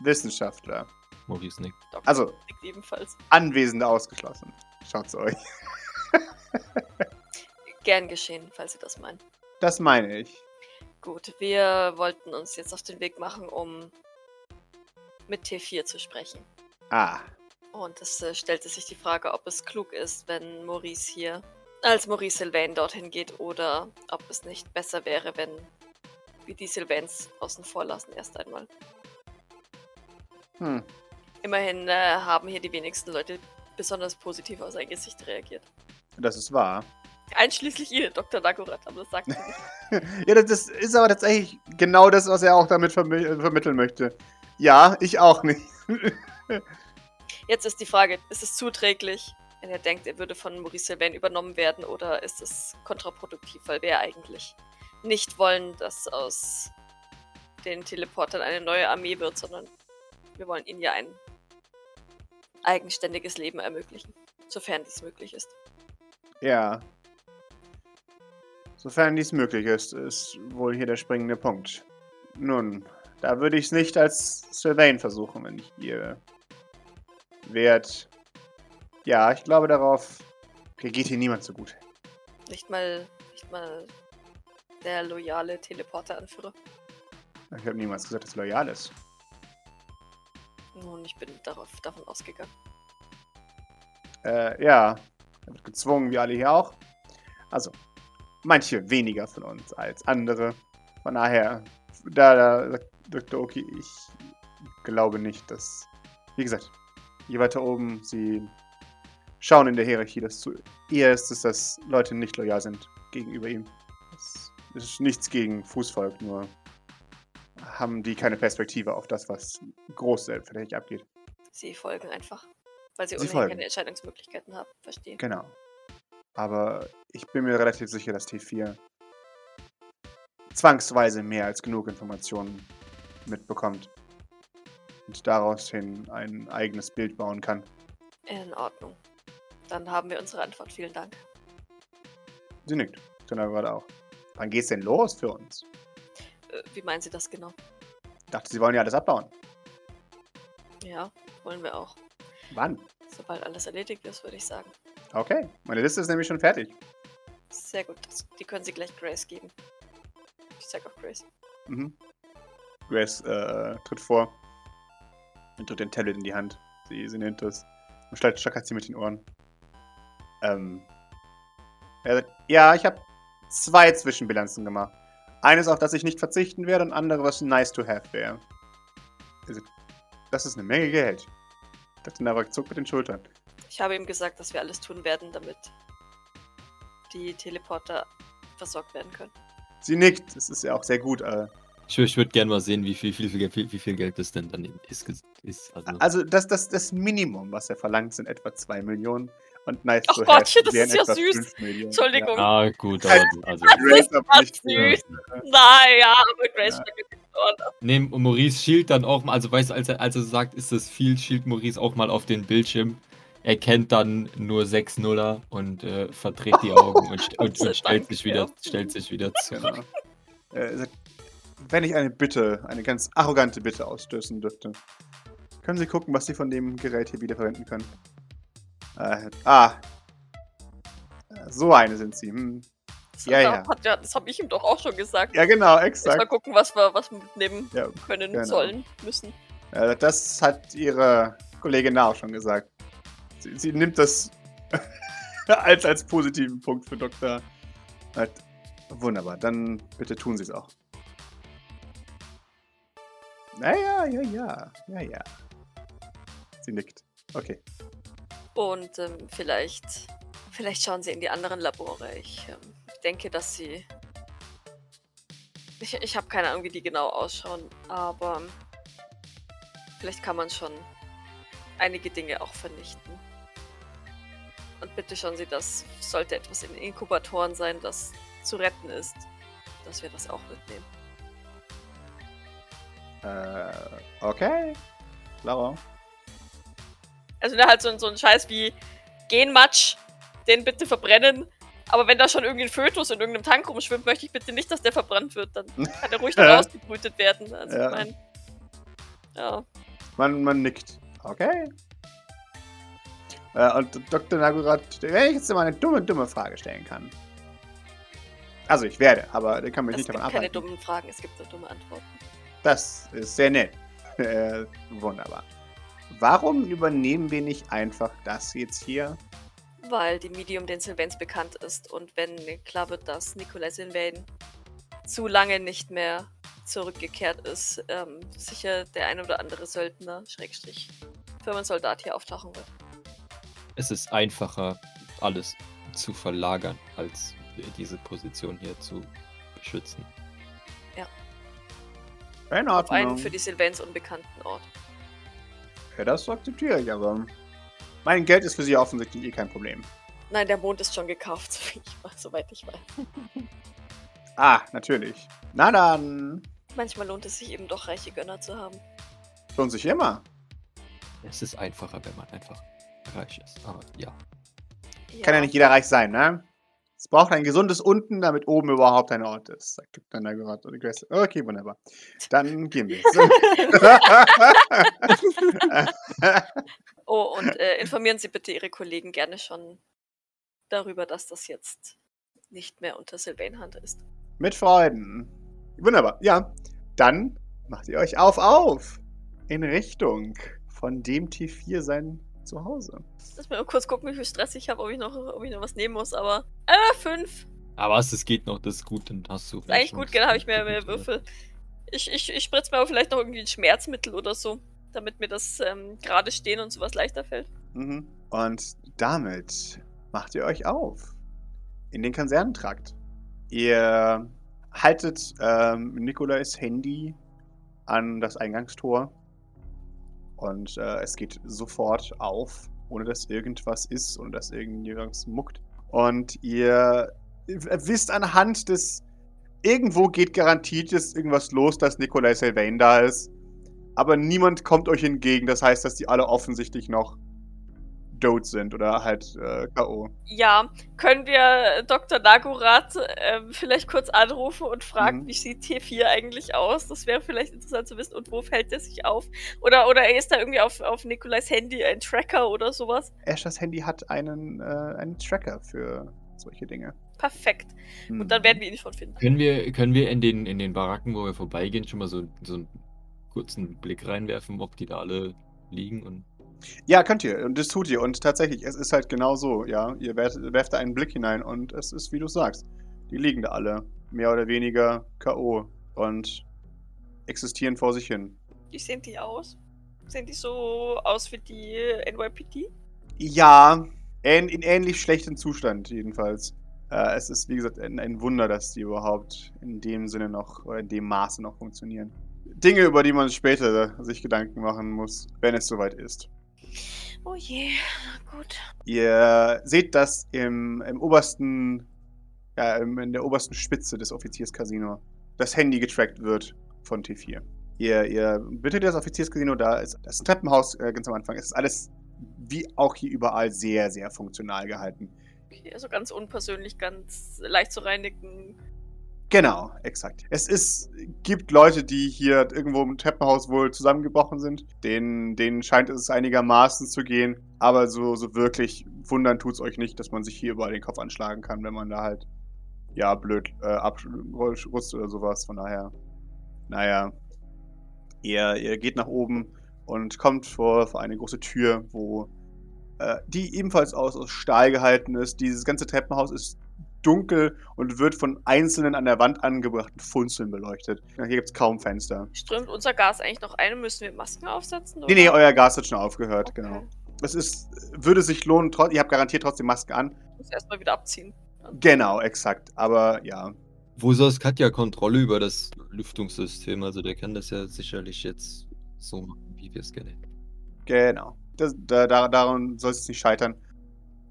Wissenschaftler. Maurice nickt. Also, nickt ebenfalls. Anwesende ausgeschlossen. Schaut's euch. Gern geschehen, falls ihr das meint. Das meine ich. Gut, wir wollten uns jetzt auf den Weg machen, um mit T4 zu sprechen. Ah. Und es äh, stellte sich die Frage, ob es klug ist, wenn Maurice hier, als Maurice Sylvain dorthin geht, oder ob es nicht besser wäre, wenn wir die Sylvains außen vor lassen erst einmal. Hm. Immerhin äh, haben hier die wenigsten Leute besonders positiv auf sein Gesicht reagiert. Das ist wahr. Einschließlich ihr, Dr. Nagorat, aber das sagt er nicht. ja, das ist aber tatsächlich genau das, was er auch damit vermi vermitteln möchte. Ja, ich auch nicht. Jetzt ist die Frage, ist es zuträglich, wenn er denkt, er würde von Maurice Sylvain übernommen werden, oder ist es kontraproduktiv, weil wir eigentlich nicht wollen, dass aus den Teleportern eine neue Armee wird, sondern wir wollen ihnen ja ein eigenständiges Leben ermöglichen, sofern dies möglich ist. Ja. Sofern dies möglich ist, ist wohl hier der springende Punkt. Nun, da würde ich es nicht als Sylvain versuchen, wenn ich hier wärt. Ja, ich glaube darauf geht hier niemand so gut. Nicht mal, nicht mal der loyale Teleporter-Anführer. Ich habe niemals gesagt, dass er loyal ist. Nun, ich bin darauf, davon ausgegangen. Äh, ja. Er wird gezwungen, wie alle hier auch. Also, manche weniger von uns als andere. Von daher, da, da sagt Dr. Oki, ich glaube nicht, dass. Wie gesagt, je weiter oben sie schauen in der Hierarchie, desto eher ist es, dass Leute nicht loyal sind gegenüber ihm. Es ist nichts gegen Fußvolk, nur haben die keine Perspektive auf das, was groß selbstverständlich abgeht. Sie folgen einfach, weil sie, sie ohnehin keine Entscheidungsmöglichkeiten haben. Verstehe. Genau. Aber ich bin mir relativ sicher, dass T4 zwangsweise mehr als genug Informationen mitbekommt und daraus hin ein eigenes Bild bauen kann. In Ordnung. Dann haben wir unsere Antwort. Vielen Dank. Sie nickt. Genau gerade auch. Wann geht's denn los für uns? Äh, wie meinen Sie das genau? Ich dachte, Sie wollen ja alles abbauen. Ja, wollen wir auch. Wann? Sobald alles erledigt ist, würde ich sagen. Okay, meine Liste ist nämlich schon fertig. Sehr gut, das, die können Sie gleich Grace geben. Ich sag auch Grace. Mhm. Grace äh, tritt vor und drückt den Tablet in die Hand. Sie, sie nimmt es und schlackert sie mit den Ohren. Ähm. ja, ich habe zwei Zwischenbilanzen gemacht. Eines, auf das ich nicht verzichten werde, und andere, was nice to have wäre. Also, das ist eine Menge Geld. Dr. Navak zuckt mit den Schultern. Ich habe ihm gesagt, dass wir alles tun werden, damit die Teleporter versorgt werden können. Sie nickt. Das ist ja auch sehr gut. Äh, Ich, ich würde gerne mal sehen, wie viel, viel, viel, wie viel Geld das denn dann ist. ist also, Also das, das, das Minimum, was er verlangt, sind etwa 2 Millionen. Und nice Ach to Gottchen, das ist ja süß. 5 Millionen. Entschuldigung. ah, gut, aber also. Ja. Grace aber Das nicht ist süß. Naja, aber Grace Ja. Nee, Maurice schielt dann auch mal, also weißt du, als er, als er sagt, ist das viel, schielt Maurice auch mal auf den Bildschirm. Er kennt dann nur 6 Nuller und äh, verdreht die Augen und, st- und, Gott sei und stellt, sich wieder, ja. stellt sich wieder zu. Genau. Äh, sagt, wenn ich eine Bitte, eine ganz arrogante Bitte ausstößen dürfte, können Sie gucken, was Sie von dem Gerät hier wieder verwenden können. Äh, ah. So eine sind Sie. Hm. Das, Ja, ja. Ja, das habe ich ihm doch auch schon gesagt. Ja, genau, Erst mal exakt. gucken, was wir, was wir mitnehmen Ja, können, genau. sollen, müssen. Äh, das hat Ihre Kollegin auch schon gesagt. Sie, sie nimmt das als, als positiven Punkt für Dr. Halt. Wunderbar, dann bitte tun Sie es auch. Naja, ja, ja, ja, ja. Sie nickt. Okay. Und ähm, vielleicht, vielleicht schauen sie in die anderen Labore. Ich, ähm, denke, dass sie. Ich, ich habe keine Ahnung, wie die genau ausschauen, aber vielleicht kann man schon einige Dinge auch vernichten. Und bitte schauen Sie, dass sollte etwas in Inkubatoren sein, das zu retten ist, dass wir das auch mitnehmen. Äh, okay. Laura. Also ne, halt so, ein- so ein Scheiß wie Genmatsch, den bitte verbrennen. Aber wenn da schon irgendwie ein Fötus in irgendeinem Tank rumschwimmt, möchte ich bitte nicht, dass der verbrannt wird. Dann kann der ruhig noch Ja. ausgebrütet werden. Also Ja. ich mein, ja. Man, man nickt. Okay. Äh, und Dr. Nagurat, wenn ich jetzt mal eine dumme, dumme Frage stellen kann. Also ich werde, aber der kann mich Es nicht gibt davon keine abhalten. dummen Fragen, es gibt nur dumme Antworten. Das ist sehr nett. Äh, wunderbar. Warum übernehmen wir nicht einfach das jetzt hier? Weil die Medium den Sylvains bekannt ist und wenn klar wird, dass Nikolai Sylvain zu lange nicht mehr zurückgekehrt ist, ähm, sicher der ein oder andere Söldner, Schrägstrich, Firmensoldat hier auftauchen wird. Es ist einfacher, alles zu verlagern, als diese Position hier zu beschützen. In Auf einen für die Sylvains unbekannten Ort. Ja, das akzeptiere ich, aber mein Geld ist für Sie offensichtlich eh kein Problem. Nein, der Mond ist schon gekauft, so ich soweit ich weiß. Ah, natürlich. Na dann. Manchmal lohnt es sich eben doch, reiche Gönner zu haben. Lohnt sich immer. Es ist einfacher, wenn man einfach reich ist. Aber ja. Kann ja nicht jeder reich sein, ne? Es braucht ein gesundes Unten, damit oben überhaupt ein Ort ist, sagt Dr. Nagurat. und Grace. Okay, wunderbar. Dann gehen wir. Oh, und äh, informieren Sie bitte Ihre Kollegen gerne schon darüber, dass das jetzt nicht mehr unter Sylvain Hand ist. Mit Freuden. Wunderbar. Ja, dann macht ihr euch auf, auf. In Richtung von dem T4 sein Zuhause. Lass mal kurz gucken, wie viel Stress ich habe, ob, ich noch- ob ich noch was nehmen muss, aber. Äh, fünf. Aber was, es geht noch, das ist gut, dann hast du. Ist eigentlich gut, genau, habe ich mehr, gut, mehr. Würfel. Ich, ich, ich spritze mir aber vielleicht noch irgendwie ein Schmerzmittel oder so, damit mir das ähm, gerade stehen und sowas leichter fällt. Mhm. Und damit macht ihr euch auf in den Kasernentrakt. Ihr haltet ähm, Nikolais Handy an das Eingangstor und äh, es geht sofort auf, ohne dass irgendwas ist, ohne dass irgendwas muckt. Und ihr wisst anhand des irgendwo geht garantiert jetzt irgendwas los, dass Nikolai Sylvain da ist. Aber niemand kommt euch entgegen. Das heißt, dass die alle offensichtlich noch dood sind oder halt äh, K.O. Ja, können wir Dr. Nagurat ähm, vielleicht kurz anrufen und fragen, Mhm. wie sieht T4 eigentlich aus? Das wäre vielleicht interessant zu wissen. Und wo fällt er sich auf? Oder, oder ist da irgendwie auf, auf Nikolais Handy ein Tracker oder sowas? Ashers Handy hat einen, äh, einen Tracker für solche Dinge. Perfekt. Mhm. Und dann werden wir ihn schon finden. Können wir, können wir in den, in den Baracken, wo wir vorbeigehen, schon mal so, so einen kurzen Blick reinwerfen, ob die da alle liegen und. Ja, könnt ihr. Und das tut ihr. Und tatsächlich, es ist halt genau so, ja. Ihr werft, da einen Blick hinein und es ist, wie du sagst. Die liegen da alle. Mehr oder weniger K.O. Und existieren vor sich hin. Wie sehen die aus? Sehen die so aus wie die NYPD? Ja, ähn, in ähnlich schlechtem Zustand jedenfalls. Äh, es ist, wie gesagt, ein, ein, Wunder, dass die überhaupt in dem Sinne noch oder in dem Maße noch funktionieren. Dinge, über die man später sich Gedanken machen muss, wenn es soweit ist. Oh je, na gut. Ihr seht das im, im obersten, ja, in der obersten Spitze des Offizierscasino das Handy getrackt wird von T4. Ihr, ihr bittet das Offizierscasino, da ist, das ist ein Treppenhaus äh, ganz am Anfang. Es ist alles wie auch hier überall sehr, sehr funktional gehalten. Okay, also ganz unpersönlich, ganz leicht zu reinigen. Genau, exakt. Es ist, gibt Leute, die hier irgendwo im Treppenhaus wohl zusammengebrochen sind. Denen, denen scheint es einigermaßen zu gehen. Aber so, so wirklich wundern tut es euch nicht, dass man sich hier überall den Kopf anschlagen kann, wenn man da halt, ja, blöd äh, abrutzt oder sowas. Von daher, naja, ihr, ihr geht nach oben und kommt vor, vor eine große Tür, wo äh, die ebenfalls aus, aus Stahl gehalten ist. Dieses ganze Treppenhaus ist dunkel und wird von einzelnen an der Wand angebrachten Funzeln beleuchtet. Hier gibt es kaum Fenster. Strömt unser Gas eigentlich noch ein? Müssen wir Masken aufsetzen? Oder? Nee, nee, euer Gas hat schon aufgehört, okay. genau. Es ist, würde sich lohnen, ihr habt garantiert trotzdem Masken an. Ich muss erstmal wieder abziehen. Genau, exakt. Aber ja. Wo sonst hat ja Kontrolle über das Lüftungssystem, also der kann das ja sicherlich jetzt so machen, wie wir es gerne hätten. Genau. Das, da, daran soll es nicht scheitern.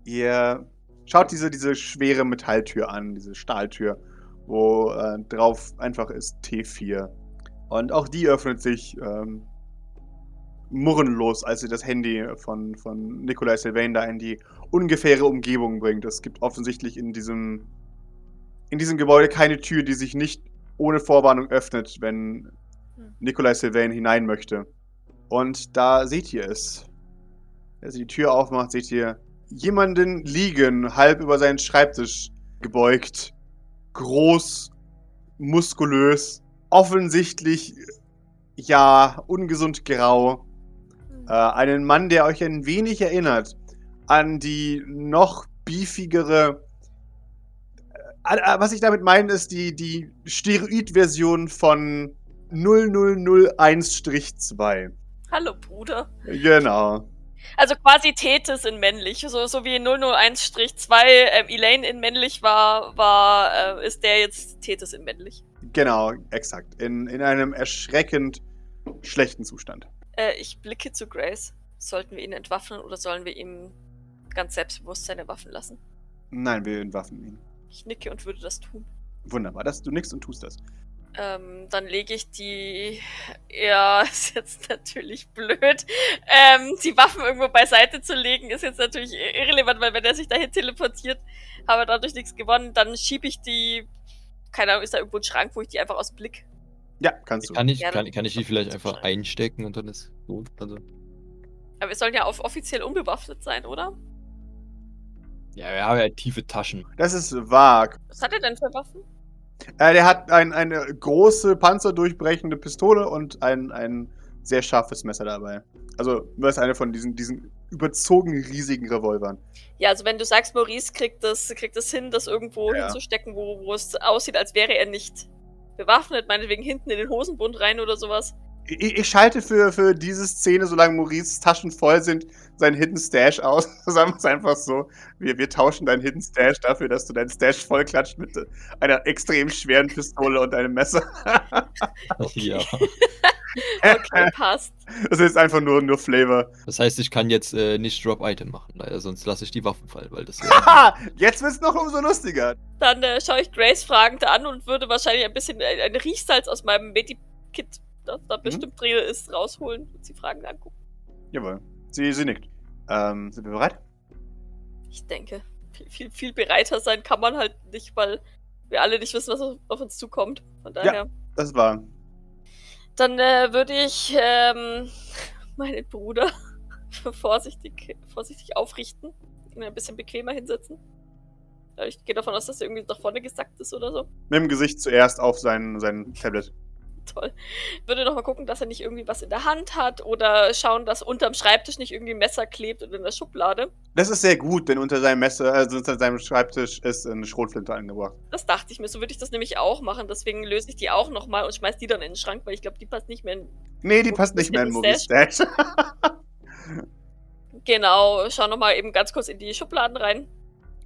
Ihr schaut diese, diese schwere Metalltür an, diese Stahltür, wo äh, drauf einfach ist T4. Und auch die öffnet sich ähm, murrenlos, als sie das Handy von, von Nikolai Sylvain da in die ungefähre Umgebung bringt. Es gibt offensichtlich in diesem, in diesem Gebäude keine Tür, die sich nicht ohne Vorwarnung öffnet, wenn hm. Nikolai Sylvain hinein möchte. Und da seht ihr es. Als ihr die Tür aufmacht, seht ihr jemanden liegen, halb über seinen Schreibtisch gebeugt. Groß, muskulös, offensichtlich, ja, ungesund grau. Äh, einen Mann, der euch ein wenig erinnert an die noch beefigere. Äh, äh was ich damit meine, ist die, die Steroid-Version von 0001-2. Hallo, Bruder. Genau. Also quasi Tethys in männlich. So, so wie 001-2 äh, Elaine in männlich war, war äh, ist der jetzt Tethys in männlich. Genau, exakt. In, in einem erschreckend schlechten Zustand. Äh, ich blicke zu Grace. Sollten wir ihn entwaffnen oder sollen wir ihm ganz selbstbewusst seine Waffen lassen? Nein, wir entwaffnen ihn. Ich nicke und würde das tun. Wunderbar, dass du nickst und tust das. Ähm, dann lege ich die. Ja, ist jetzt natürlich blöd. Ähm, die Waffen irgendwo beiseite zu legen, ist jetzt natürlich irrelevant, weil wenn er sich dahin teleportiert, haben wir dadurch nichts gewonnen. Dann schiebe ich die. Keine Ahnung, ist da irgendwo ein Schrank, wo ich die einfach aus dem Blick. Ja, kannst du. Kann ich, kann, kann ich die vielleicht einfach einstecken und dann ist gut. Also. Aber wir sollen ja auf offiziell unbewaffnet sein, oder? Ja, wir haben ja tiefe Taschen. Das ist vag. Was hat er denn für Waffen? Äh, der hat ein, eine große panzerdurchbrechende Pistole und ein, ein sehr scharfes Messer dabei. Also, du ist eine von diesen, diesen überzogen riesigen Revolvern. Ja, also wenn du sagst, Maurice kriegt das, kriegt das hin, das irgendwo ja. hinzustecken, wo, wo es aussieht, als wäre er nicht bewaffnet, meinetwegen hinten in den Hosenbund rein oder sowas. Ich, ich, schalte für, für diese Szene, solange Maurice Taschen voll sind, seinen Hidden Stash aus. Sagen wir es einfach so. Wir, wir tauschen deinen Hidden Stash dafür, dass du deinen Stash voll klatscht mit einer extrem schweren Pistole und einem Messer. ja. okay, passt. Das ist einfach nur, nur Flavor. Das heißt, ich kann jetzt äh, nicht Drop-Item machen, leider, sonst lasse ich die Waffen fallen, weil das. Haha! jetzt wird's noch umso lustiger. Dann äh, schaue ich Grace fragend an und würde wahrscheinlich ein bisschen ein, ein Riechsalz aus meinem Medikit das da mhm. bestimmt drin ist, rausholen und sie Fragen angucken. Jawohl. Sie, sie nickt. Ähm, sind wir bereit? Ich denke. Viel, viel, viel bereiter sein kann man halt nicht, weil wir alle nicht wissen, was auf uns zukommt. Von daher. Ja, das war. Dann äh, würde ich ähm, meinen Bruder vorsichtig, vorsichtig aufrichten, ihn ein bisschen bequemer hinsetzen. Ich gehe davon aus, dass er irgendwie nach vorne gesackt ist oder so. Mit dem Gesicht zuerst auf sein, sein Tablet. Toll. Würde noch mal gucken, dass er nicht irgendwie was in der Hand hat oder schauen, dass unterm Schreibtisch nicht irgendwie ein Messer klebt oder in der Schublade. Das ist sehr gut, denn unter seinem Messer, also unter seinem Schreibtisch ist eine Schrotflinte angebracht. Das dachte ich mir, so würde ich das nämlich auch machen. Deswegen löse ich die auch noch mal und schmeiß die dann in den Schrank, weil ich glaube, die passt nicht mehr in. Nee, die passt nicht mehr in Movie Stash. genau, schau noch mal eben ganz kurz in die Schubladen rein.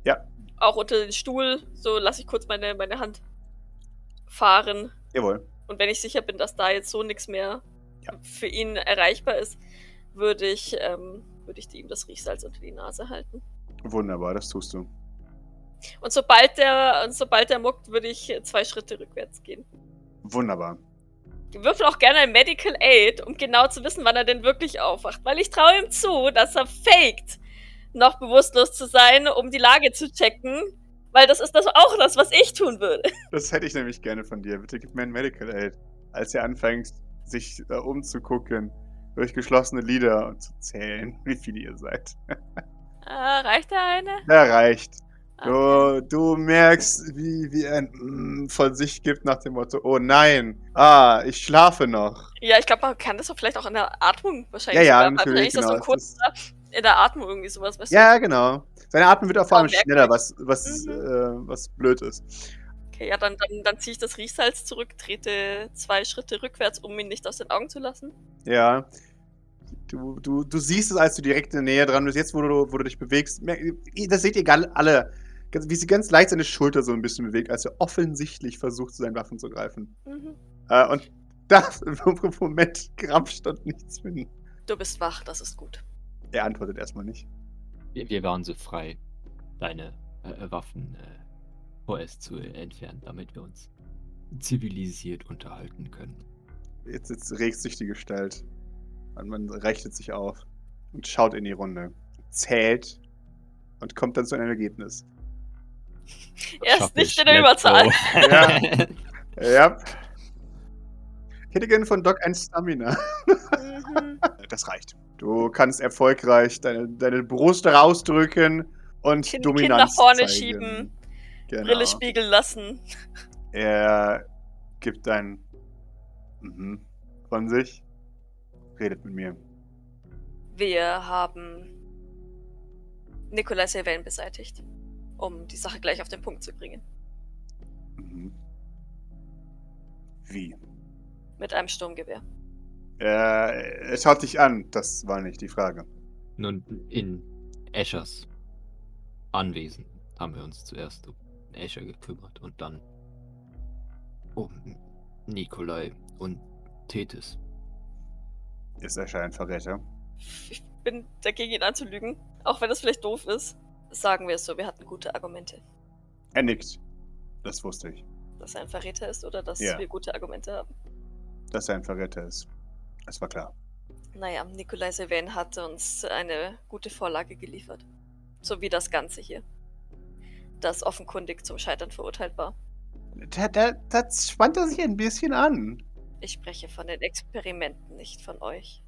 Ja. auch unter den Stuhl. So lasse ich kurz meine, meine Hand fahren. Jawohl. Und wenn ich sicher bin, dass da jetzt so nichts mehr Ja. für ihn erreichbar ist, würde ich, ähm, würde ich ihm das Riechsalz unter die Nase halten. Wunderbar, das tust du. Und sobald der, und sobald der muckt, würde ich zwei Schritte rückwärts gehen. Wunderbar. Würfel auch gerne ein Medical Aid, um genau zu wissen, wann er denn wirklich aufwacht. Weil ich traue ihm zu, dass er faked, noch bewusstlos zu sein, um die Lage zu checken. Weil das ist das auch das, was ich tun würde. Das hätte ich nämlich gerne von dir. Bitte gib mir ein Medical Aid. Als er anfängt, sich äh, umzugucken, durch geschlossene Lider und zu zählen, wie viele ihr seid. Ah, reicht der eine? Der reicht. Okay. Du, du merkst, wie, wie er ein mm von sich gibt nach dem Motto, oh nein, ah, ich schlafe noch. Ja, ich glaube, man kann das doch vielleicht auch in der Atmung wahrscheinlich. Ja, ja, sogar. natürlich, ist das so genau, kurzer in der Atmung irgendwie sowas. Weißt Ja, genau. Seine Atmung wird auch vor allem Kaum schneller, was, was, Mhm. äh, was blöd ist. du? Okay, ja, dann, dann, dann ziehe ich das Riechsalz zurück, trete zwei Schritte rückwärts, um ihn nicht aus den Augen zu lassen. Ja. Du, du, du siehst es, als du direkt in der Nähe dran bist. Jetzt, wo du, wo du dich bewegst, das seht ihr alle, wie sie ganz leicht seine Schulter so ein bisschen bewegt, als er offensichtlich versucht, zu seinen Waffen zu greifen. Mhm. Äh, und da im Moment grapscht und nichts finden. Du bist wach, das ist gut. Er antwortet erstmal nicht. Wir, wir waren so frei, deine äh, Waffen äh, vorerst zu entfernen, damit wir uns zivilisiert unterhalten können. Jetzt, jetzt regt sich die Gestalt. Und man rechnet sich auf und schaut in die Runde. Zählt und kommt dann zu einem Ergebnis. Er ist nicht ich, in der. Überzahl. Ja. Ich hätte gerne von Doc ein Stamina. Mhm. Das reicht. Du kannst erfolgreich deine, deine Brust rausdrücken und Kinn Dominanz nach vorne zeigen. schieben, Genau. Brille spiegeln lassen. Er gibt ein mhm von sich, redet mit mir. Wir haben Nikolai Sylvain beseitigt, um die Sache gleich auf den Punkt zu bringen. Mhm. Wie? Mit einem Sturmgewehr. Er, er schaut dich an, das war nicht die Frage. Nun, in Eschers Anwesen haben wir uns zuerst um Escher gekümmert und dann um Nikolai und Tethys. Ist er ein Verräter? Ich bin dagegen, ihn anzulügen, auch wenn das vielleicht doof ist. Sagen wir es so, wir hatten gute Argumente. Er nickt. Das wusste ich, Dass er ein Verräter ist oder dass Ja. wir gute Argumente haben. dass er ein Verräter ist. Es war klar. Naja, Nikolai Sylvain hat uns eine gute Vorlage geliefert. So wie das Ganze hier. Das offenkundig zum Scheitern verurteilt war. Da, da, da spannt er sich ein bisschen an. Ich spreche von den Experimenten, nicht von euch.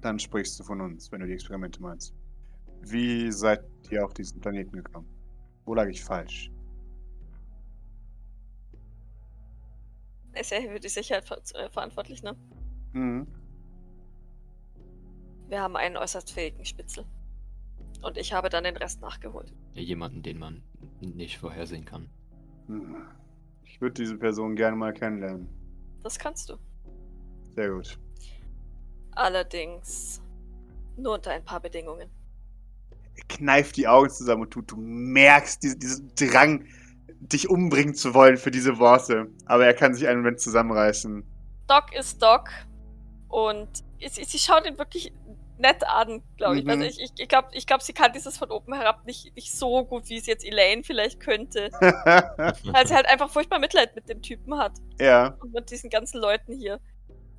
Dann sprichst du von uns, wenn du die Experimente meinst. Wie seid ihr auf diesen Planeten gekommen? Wo lag ich falsch? Ist ja für die Sicherheit ver äh, verantwortlich, ne? Mhm. Wir haben einen äußerst fähigen Spitzel. Und ich habe dann den Rest nachgeholt. Jemanden, den man nicht vorhersehen kann. Hm. Ich würde diese Person gerne mal kennenlernen. Das kannst du. Sehr gut. Allerdings nur unter ein paar Bedingungen. Er kneift die Augen zusammen und du, du merkst diese, diesen Drang, dich umbringen zu wollen für diese Worte. Aber er kann sich einen Moment zusammenreißen. Doc ist Doc. Und sie, sie schaut ihn wirklich nett an, glaube ich. Mhm. Also ich, ich, ich glaube, ich glaub, sie kann dieses von oben herab nicht, nicht so gut, wie es jetzt Elaine vielleicht könnte. Weil sie halt einfach furchtbar Mitleid mit dem Typen hat. ja. Und mit diesen ganzen Leuten hier.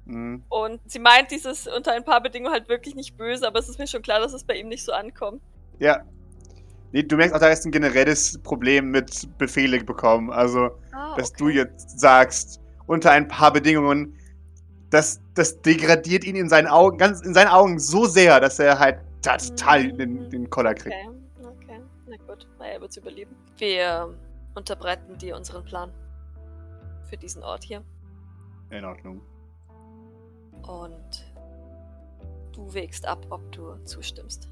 Mhm. Und sie meint dieses unter ein paar Bedingungen halt wirklich nicht böse, aber es ist mir schon klar, dass es bei ihm nicht so ankommt. Ja. Nee, du merkst auch, da ist ein generelles Problem mit Befehle bekommen. Also, Ah, dass du jetzt sagst, unter ein paar Bedingungen, das, das degradiert ihn in seinen Augen, ganz in seinen Augen so sehr, dass er halt da total den, den Koller kriegt. Okay, okay. Na gut, na, er wird's überleben. Wir unterbreiten dir unseren Plan. Für diesen Ort hier. In Ordnung. Und du wägst ab, ob du zustimmst.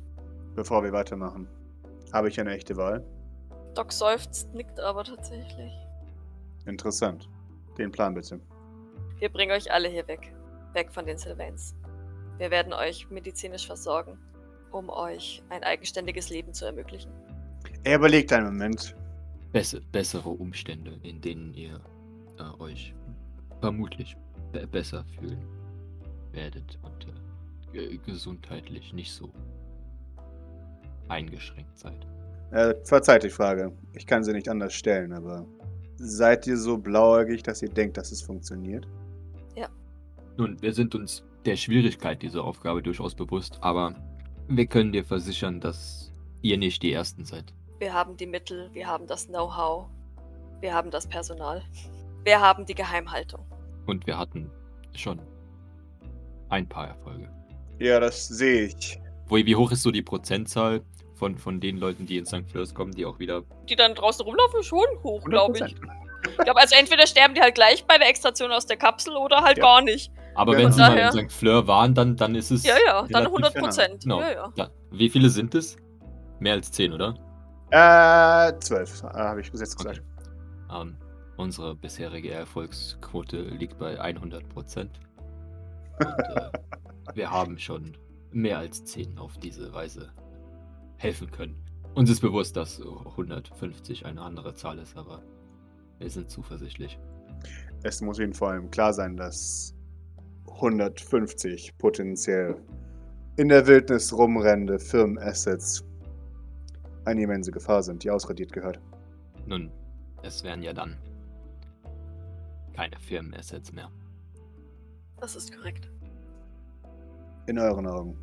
Bevor wir weitermachen, habe ich eine echte Wahl. Doc seufzt, nickt aber tatsächlich. Interessant. Den Plan bitte. Wir bringen euch alle hier weg. Weg von den Sylvains. Wir werden euch medizinisch versorgen, um euch ein eigenständiges Leben zu ermöglichen. Er überlegt einen Moment besser, bessere Umstände, in denen ihr äh, euch vermutlich be besser fühlen werdet und äh, gesundheitlich nicht so eingeschränkt seid. Äh, verzeiht die Frage. Ich kann sie nicht anders stellen, aber seid ihr so blauäugig, dass ihr denkt, dass es funktioniert? Nun, wir sind uns der Schwierigkeit dieser Aufgabe durchaus bewusst, aber wir können dir versichern, dass ihr nicht die Ersten seid. Wir haben die Mittel, wir haben das Know-how, wir haben das Personal, wir haben die Geheimhaltung. Und wir hatten schon ein paar Erfolge. Ja, das sehe ich. Wo, wie hoch ist so die Prozentzahl von, von den Leuten, die in St. Fleurs kommen, die auch wieder. Die dann draußen rumlaufen, schon hoch, glaube ich. 100%. Ich glaube, also entweder sterben die halt gleich bei der Extraktion aus der Kapsel oder halt Ja. gar nicht. Aber Ja, wenn sie mal daher- in St. Fleur waren, dann, dann ist es. Ja, ja, dann relativ 100 Prozent. Genau. Ja, ja. Ja. Wie viele sind es? Mehr als zehn, oder? Äh, zwölf, äh, habe ich bis jetzt gesagt. Ähm, unsere bisherige Erfolgsquote liegt bei 100 Prozent. Und äh, wir haben schon mehr als 10 auf diese Weise helfen können. Uns ist bewusst, dass 150 eine andere Zahl ist, aber wir sind zuversichtlich. Es muss Ihnen vor allem klar sein, dass 150 potenziell in der Wildnis rumrennende Firmenassets eine immense Gefahr sind, die ausradiert gehört. Nun, es wären ja dann keine Firmenassets mehr. Das ist korrekt. In euren Augen.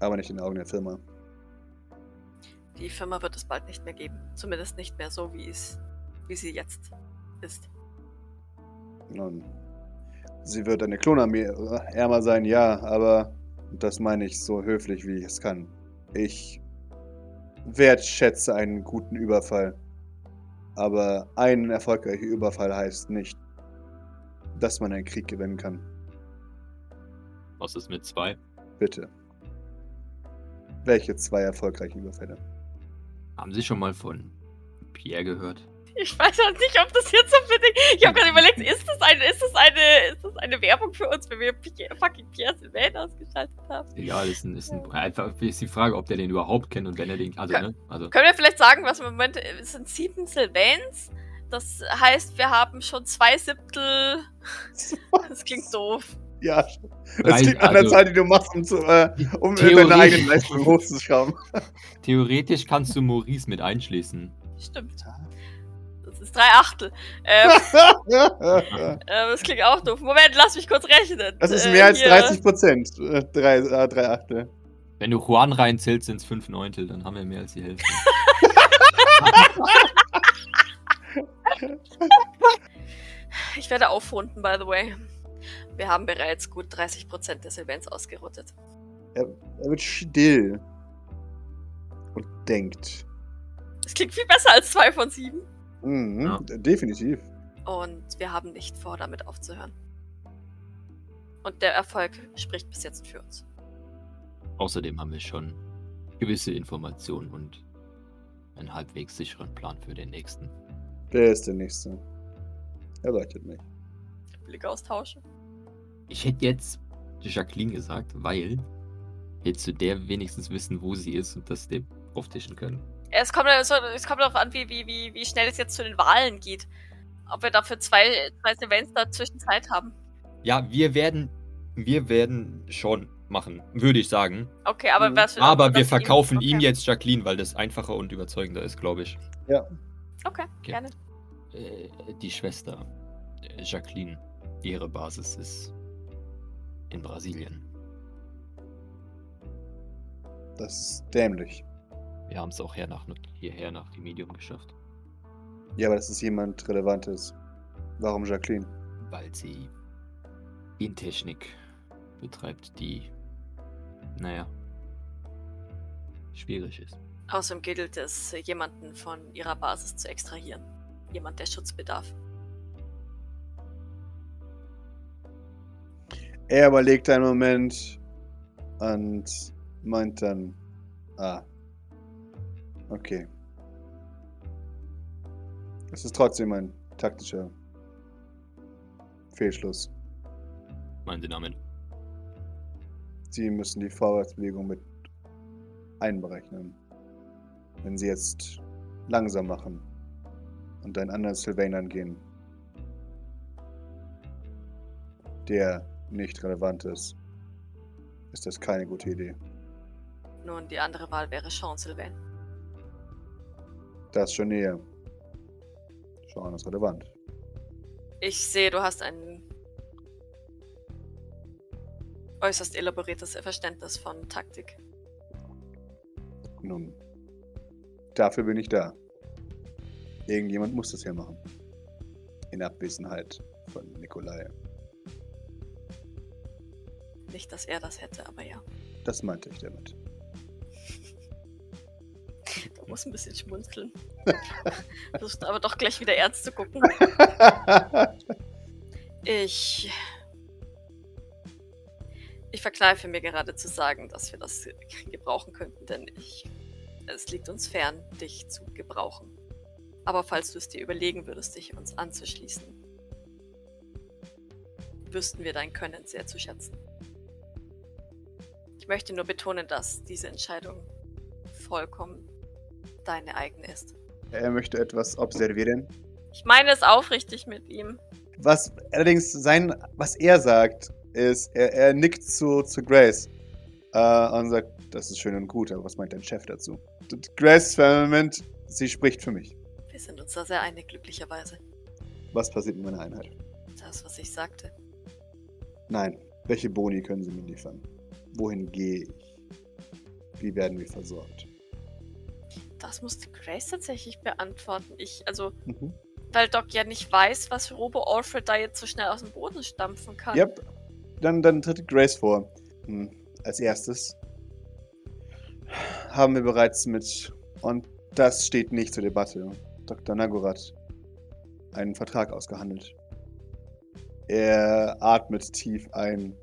Aber nicht in den Augen der Firma. Die Firma wird es bald nicht mehr geben. Zumindest nicht mehr so, wie es, wie sie jetzt ist. Nun, sie wird eine Klonarmee ärmer sein, ja, aber das meine ich so höflich, wie ich es kann. Ich wertschätze einen guten Überfall. Aber ein erfolgreicher Überfall heißt nicht, dass man einen Krieg gewinnen kann. Was ist mit zwei? Bitte. Welche zwei erfolgreichen Überfälle? Haben Sie schon mal von Pierre gehört? Ich weiß halt nicht, ob das jetzt unbedingt. Ich habe gerade überlegt, ist das eine, ist das eine, ist das eine Werbung für uns, wenn wir fucking Pierre Sylvain ausgeschaltet haben? Egal, ist, ein, ist ein, einfach ist die Frage, ob der den überhaupt kennt und wenn er den. Also, Ka- ne? Also, Können wir vielleicht sagen, was im Moment es sind sieben Sylvains? Das heißt, wir haben schon zwei Siebtel. Das klingt doof. Ja, das Rein- liegt an der also- Zahl, die du machst, um, zu, äh, um deine eigene Leistung hochzuschrauben. theoretisch kannst du Maurice mit einschließen. Stimmt. Das ist drei Achtel. Ähm, äh, das klingt auch doof. Moment, lass mich kurz rechnen. Das ist Äh, mehr als hier- 30 Prozent. Äh, drei, äh, drei Achtel. Wenn du Juan reinzählst, sind es fünf Neuntel, dann haben wir mehr als die Hälfte. Ich werde aufrunden, by the way. Wir haben bereits gut 30% des Events ausgerottet. Er, er wird still. Und denkt. Das klingt viel besser als zwei von sieben. Mhm, Ja. Definitiv. Und wir haben nicht vor, damit aufzuhören. Und der Erfolg spricht bis jetzt für uns. Außerdem haben wir schon gewisse Informationen und einen halbwegs sicheren Plan für den nächsten. Wer ist der Nächste? Er leuchtet mich. Blick austauschen. Ich hätte jetzt Jacqueline gesagt, weil jetzt zu der wenigstens wissen, wo sie ist und das dem auftischen können. Es kommt, es es kommt darauf an, wie, wie, wie, wie schnell es jetzt zu den Wahlen geht. Ob wir dafür zwei, zwei Events dazwischen Zeit haben. Ja, wir werden, wir werden schon machen, würde ich sagen. Okay, aber Mhm. was Aber wir ihm- verkaufen okay. ihm jetzt Jacqueline, weil das einfacher und überzeugender ist, glaube ich. Okay, gerne. Äh, die Schwester, äh, Jacqueline, ihre Basis ist in Brasilien. Das ist dämlich. Wir haben es auch her nach, hierher nach dem Medium geschafft, Ja, aber das ist jemand Relevantes. Warum Jacqueline? weil sie Gentechnik betreibt, die, naja, schwierig ist. Außerdem gilt es, jemanden von ihrer Basis zu extrahieren. Jemand, der Schutz bedarf. Er überlegt einen Moment und meint dann, ah, okay. Es ist trotzdem ein taktischer Fehlschluss. Meinen Sie damit? Sie müssen die Vorwärtsbewegung mit einberechnen. Wenn Sie jetzt langsam machen und einen anderen Sylvain angehen, der nicht relevant ist, ist das keine gute Idee. Nun, die andere Wahl wäre Sean Sylvain. Das schon näher. Sean ist relevant. Ich sehe, du hast ein äußerst elaboriertes Verständnis von Taktik. Nun, dafür bin ich da. Irgendjemand muss das hier machen. In Abwesenheit von Nikolai. Nicht, dass er das hätte, aber ja. Das meinte ich damit. Du musst ein bisschen schmunzeln. Versuchst aber doch gleich wieder ernst zu gucken. Ich. Ich verkneife mir gerade zu sagen, dass wir das gebrauchen könnten, denn ich. Es liegt uns fern, dich zu gebrauchen. Aber falls du es dir überlegen würdest, dich uns anzuschließen, wüssten wir dein Können sehr zu schätzen. Ich möchte nur betonen, dass diese Entscheidung vollkommen deine eigene ist. er möchte etwas observieren. Ich meine es aufrichtig mit ihm. Was allerdings sein, was er sagt, ist, er, er nickt zu, zu Grace äh, und sagt, das ist schön und gut, aber was meint dein Chef dazu? Grace für einen Moment, sie spricht für mich. Wir sind uns da sehr einig, glücklicherweise. Was passiert mit meiner Einheit? Das, was ich sagte. Nein, welche Boni können Sie mir liefern? Wohin gehe ich? Wie werden wir versorgt? Das musste Grace tatsächlich beantworten. Ich, also, Mhm. weil Doc ja nicht weiß, was Robo Alfred da jetzt so schnell aus dem Boden stampfen kann. Yep. Dann, dann tritt Grace vor. Hm. Als erstes haben wir bereits mit, und das steht nicht zur Debatte, Dr. Nagorath einen Vertrag ausgehandelt. Er atmet tief ein.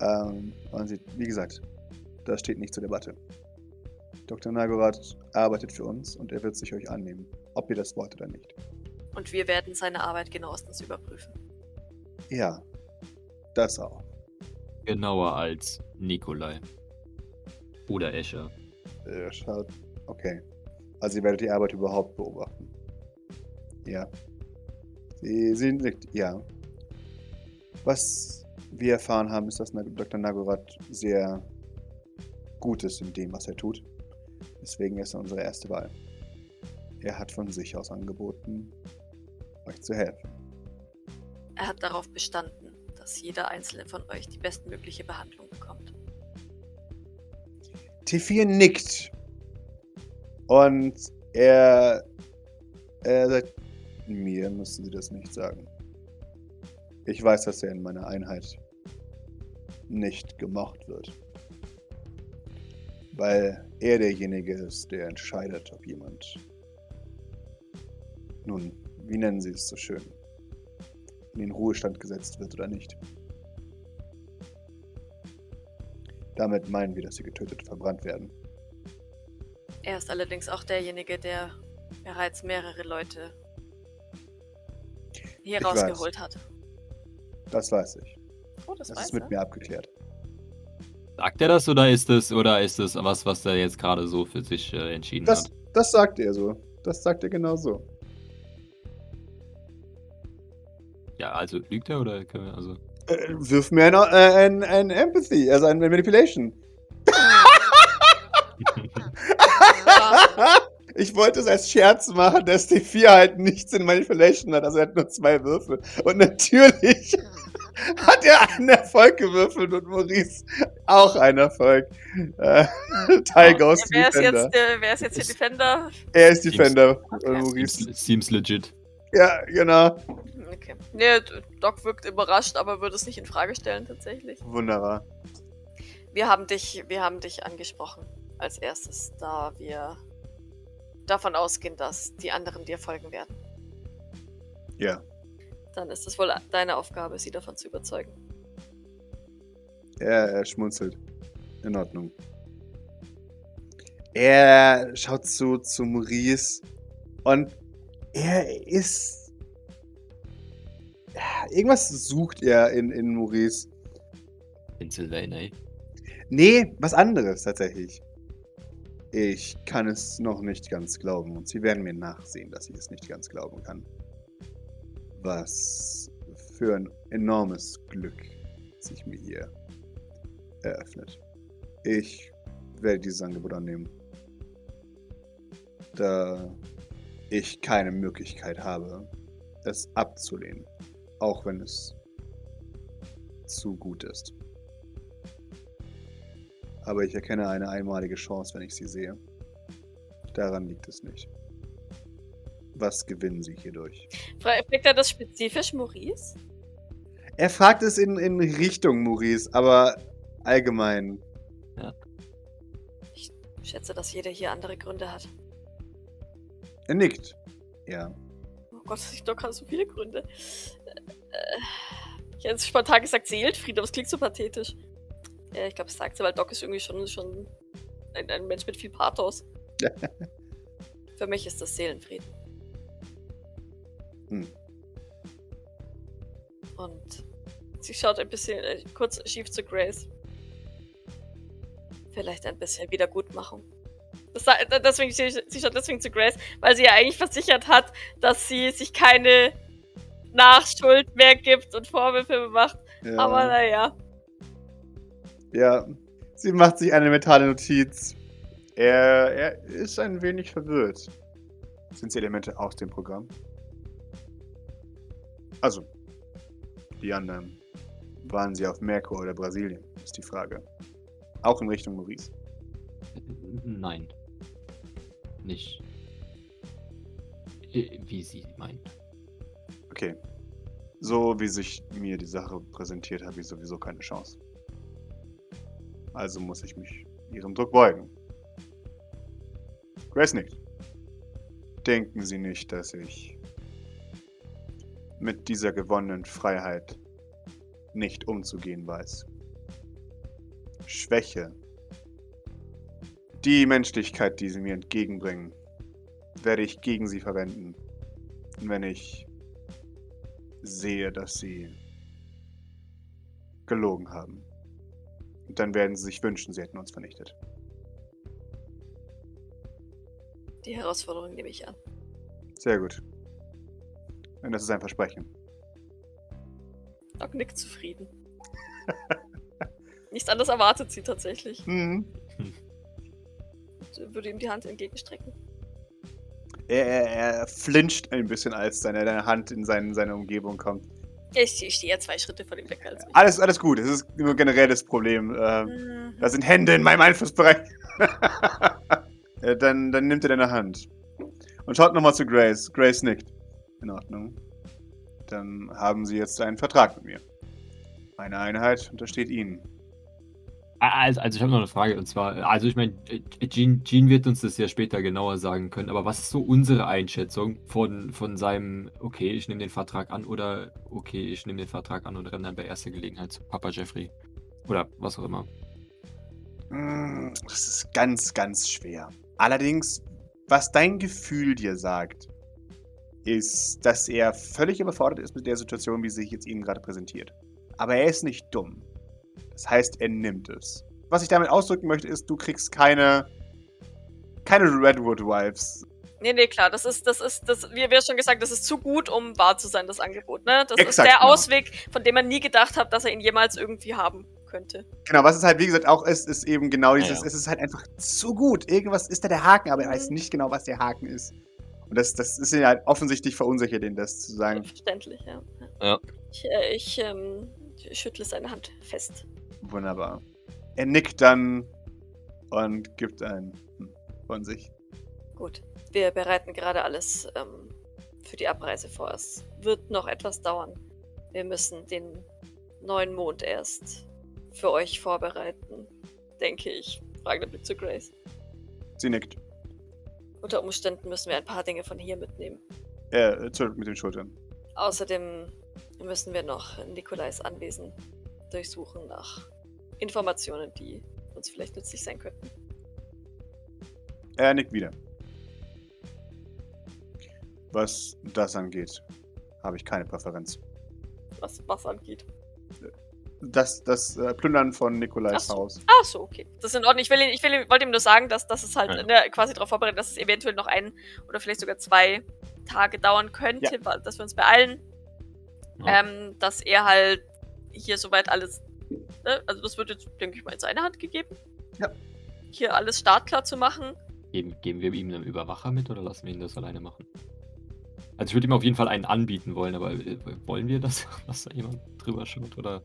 Ähm, und sieht, wie gesagt, das steht nicht zur Debatte. Dr. Nagorath arbeitet für uns und er wird sich euch annehmen, ob ihr das wollt oder nicht. Und wir werden seine Arbeit genauestens überprüfen. Ja, das auch. Genauer als Nikolai. Oder Escher. Er schaut. Okay. Also ihr werdet die Arbeit überhaupt beobachten. Ja. Sie sind richtig. Ja. Was wir erfahren haben, ist, dass Dr. Nagorath sehr gut ist in dem, was er tut. Deswegen ist er unsere erste Wahl. Er hat von sich aus angeboten, euch zu helfen. Er hat darauf bestanden, dass jeder einzelne von euch die bestmögliche Behandlung bekommt. T4 nickt. Und er, er sagt, mir müssen Sie das nicht sagen. Ich weiß, dass er in meiner Einheit nicht gemocht wird. Weil er derjenige ist, der entscheidet, ob jemand, nun, wie nennen Sie es so schön, in den Ruhestand gesetzt wird oder nicht. Damit meinen wir, dass sie getötet und verbrannt werden. Er ist allerdings auch derjenige, der bereits mehrere Leute hier Ich rausgeholt hat. Das weiß ich. Oh, das, Das weiß ist mit er. mir abgeklärt. Sagt er das oder ist es oder ist es was, was er jetzt gerade so für sich äh, entschieden Das, hat? das sagt er so. Das sagt er genau so. Ja, also lügt er oder können wir, also Äh, wirf mir ein, äh, ein, ein Empathy, also ein Manipulation. ich wollte es als Scherz machen, dass die 4 halt nichts in Manipulation hat. Also er hat nur zwei Würfel. Und natürlich hat er einen Erfolg gewürfelt und Maurice auch einen Erfolg. Äh, Ty goes to Wer ist, Defender. jetzt, der, wer ist jetzt der Defender? Er ist Defender. Okay. Und Maurice. seems, seems legit. Ja, genau. Okay. Nee, Doc wirkt überrascht, aber würde es nicht in Frage stellen tatsächlich. Wunderbar. Wir haben dich, wir haben dich angesprochen als erstes, da wir davon ausgehen, dass die anderen dir folgen werden. Ja. Dann ist es wohl deine Aufgabe, sie davon zu überzeugen. Er, er schmunzelt. In Ordnung. Er schaut zu, zu Maurice und er ist. Irgendwas sucht er in, in Maurice. In Sylvain, ey. Nee, was anderes tatsächlich. Ich kann es noch nicht ganz glauben und Sie werden mir nachsehen, dass ich es nicht ganz glauben kann. Was für ein enormes Glück sich mir hier eröffnet. Ich werde dieses Angebot annehmen. Da ich keine Möglichkeit habe, es abzulehnen, auch wenn es zu gut ist. Aber ich erkenne eine einmalige Chance, wenn ich sie sehe. Daran liegt es nicht. Was gewinnen Sie hierdurch? Fragt er das spezifisch Maurice? Er fragt es in, in Richtung Maurice, aber allgemein. Ja. Ich schätze, dass jeder hier andere Gründe hat. Er nickt. Ja. Oh Gott, ich doch gerade so viele Gründe. Äh, ich hätte spontan gesagt Seelenfrieden, aber es klingt so pathetisch. Ja, ich glaube, es sagt sie, weil Doc ist irgendwie schon, schon ein, ein Mensch mit viel Pathos. Für mich ist das Seelenfrieden. Hm. Und sie schaut ein bisschen äh, kurz schief zu Grace. Vielleicht ein bisschen Wiedergutmachung. Das, deswegen, sie, sie schaut deswegen zu Grace, weil sie ja eigentlich versichert hat, dass sie sich keine Nachschuld mehr gibt und Vorwürfe macht. ja. Aber naja. Ja. Sie macht sich eine mentale Notiz. Er, er ist ein wenig verwirrt. Sind sie Elemente aus dem Programm? Also, die anderen. Waren sie auf Merkur oder Brasilien, ist die Frage. Auch in Richtung Maurice. Nein. Nicht. Äh, Wie sie meint. Okay. So wie sich mir die Sache präsentiert, habe ich sowieso keine Chance. Also muss ich mich ihrem Druck beugen. Grace nickt. Denken Sie nicht, dass ich mit dieser gewonnenen Freiheit nicht umzugehen weiß. Schwäche. Die Menschlichkeit, die Sie mir entgegenbringen, werde ich gegen Sie verwenden, wenn ich sehe, dass Sie gelogen haben. Und dann werden Sie sich wünschen, Sie hätten uns vernichtet. Die Herausforderung nehme ich an. Sehr gut. Und das ist ein Versprechen. Doc nickt zufrieden. Nichts anderes erwartet sie tatsächlich. Mhm. Und würde ihm die Hand entgegenstrecken. Er, er, er flincht ein bisschen, als seine, seine Hand in seine, seine Umgebung kommt. Ich, ich stehe ja zwei Schritte von ihm weg als mich. Alles, alles gut. Es ist nur generell das Problem. Äh, Mhm. da sind Hände in meinem Einflussbereich. Äh, dann, dann nimmt er deine Hand. Und schaut nochmal zu Grace. Grace nickt. In Ordnung. Dann haben Sie jetzt einen Vertrag mit mir. Meine Einheit untersteht Ihnen. Also, also ich habe noch eine Frage und zwar, also ich meine, Jean, Jean wird uns das ja später genauer sagen können, aber was ist so unsere Einschätzung von, von seinem, okay, ich nehme den Vertrag an oder okay, ich nehme den Vertrag an und renne dann bei erster Gelegenheit zu Papa Jeffrey oder was auch immer. Mm, Das ist ganz, ganz schwer. Allerdings, was dein Gefühl dir sagt, ist, dass er völlig überfordert ist mit der Situation, wie sie sich jetzt Ihnen gerade präsentiert. Aber er ist nicht dumm. Das heißt, er nimmt es. Was ich damit ausdrücken möchte, ist, du kriegst keine, keine Redwood Wives. Nee, nee, klar, das ist, das ist, das, wie wir schon gesagt, das ist zu gut, um wahr zu sein, das Angebot, ne? Das ist Exakt, der genau. Ausweg, von dem man nie gedacht hat, dass er ihn jemals irgendwie haben könnte. Genau, was es halt, wie gesagt, auch ist, ist eben genau dieses, Ja, ja. es ist halt einfach zu gut. Irgendwas ist da der Haken, aber er weiß Mhm. nicht genau, was der Haken ist. Und das, das ist ihn halt offensichtlich verunsichert, ihn das zu sagen. Verständlich, ja. Ja. Ich, äh, ich ähm, schüttle seine Hand fest. Wunderbar. Er nickt dann und gibt ein von sich. Gut. Wir bereiten gerade alles ähm, für die Abreise vor. Es wird noch etwas dauern. Wir müssen den neuen Mond erst für euch vorbereiten, denke ich. Fragender Blick zu Grace. Sie nickt. Unter Umständen müssen wir ein paar Dinge von hier mitnehmen. Er zuckt mit den Schultern. Außerdem müssen wir noch Nikolais Anwesen durchsuchen nach Informationen, die uns vielleicht nützlich sein könnten. Er nickt wieder. Was das angeht, habe ich keine Präferenz. Was was angeht. Das, das äh, Plündern von Nikolais Ach so. Haus. Ach so, okay. Das ist in Ordnung. Ich, will, ihn- ich will, wollte ihm nur sagen, dass, dass es halt Ja. ne, quasi darauf vorbereitet, dass es eventuell noch ein oder vielleicht sogar zwei Tage dauern könnte, weil- dass wir uns beeilen. Ja. Ähm, dass er halt hier soweit alles. Ne, also, das wird jetzt, denke ich mal, in seine Hand gegeben. Ja. Hier alles startklar zu machen. Geben, geben wir ihm einen Überwacher mit oder lassen wir ihn das alleine machen? Also ich würde ihm auf jeden Fall einen anbieten wollen, aber äh, wollen wir das, dass da jemand drüber schaut oder?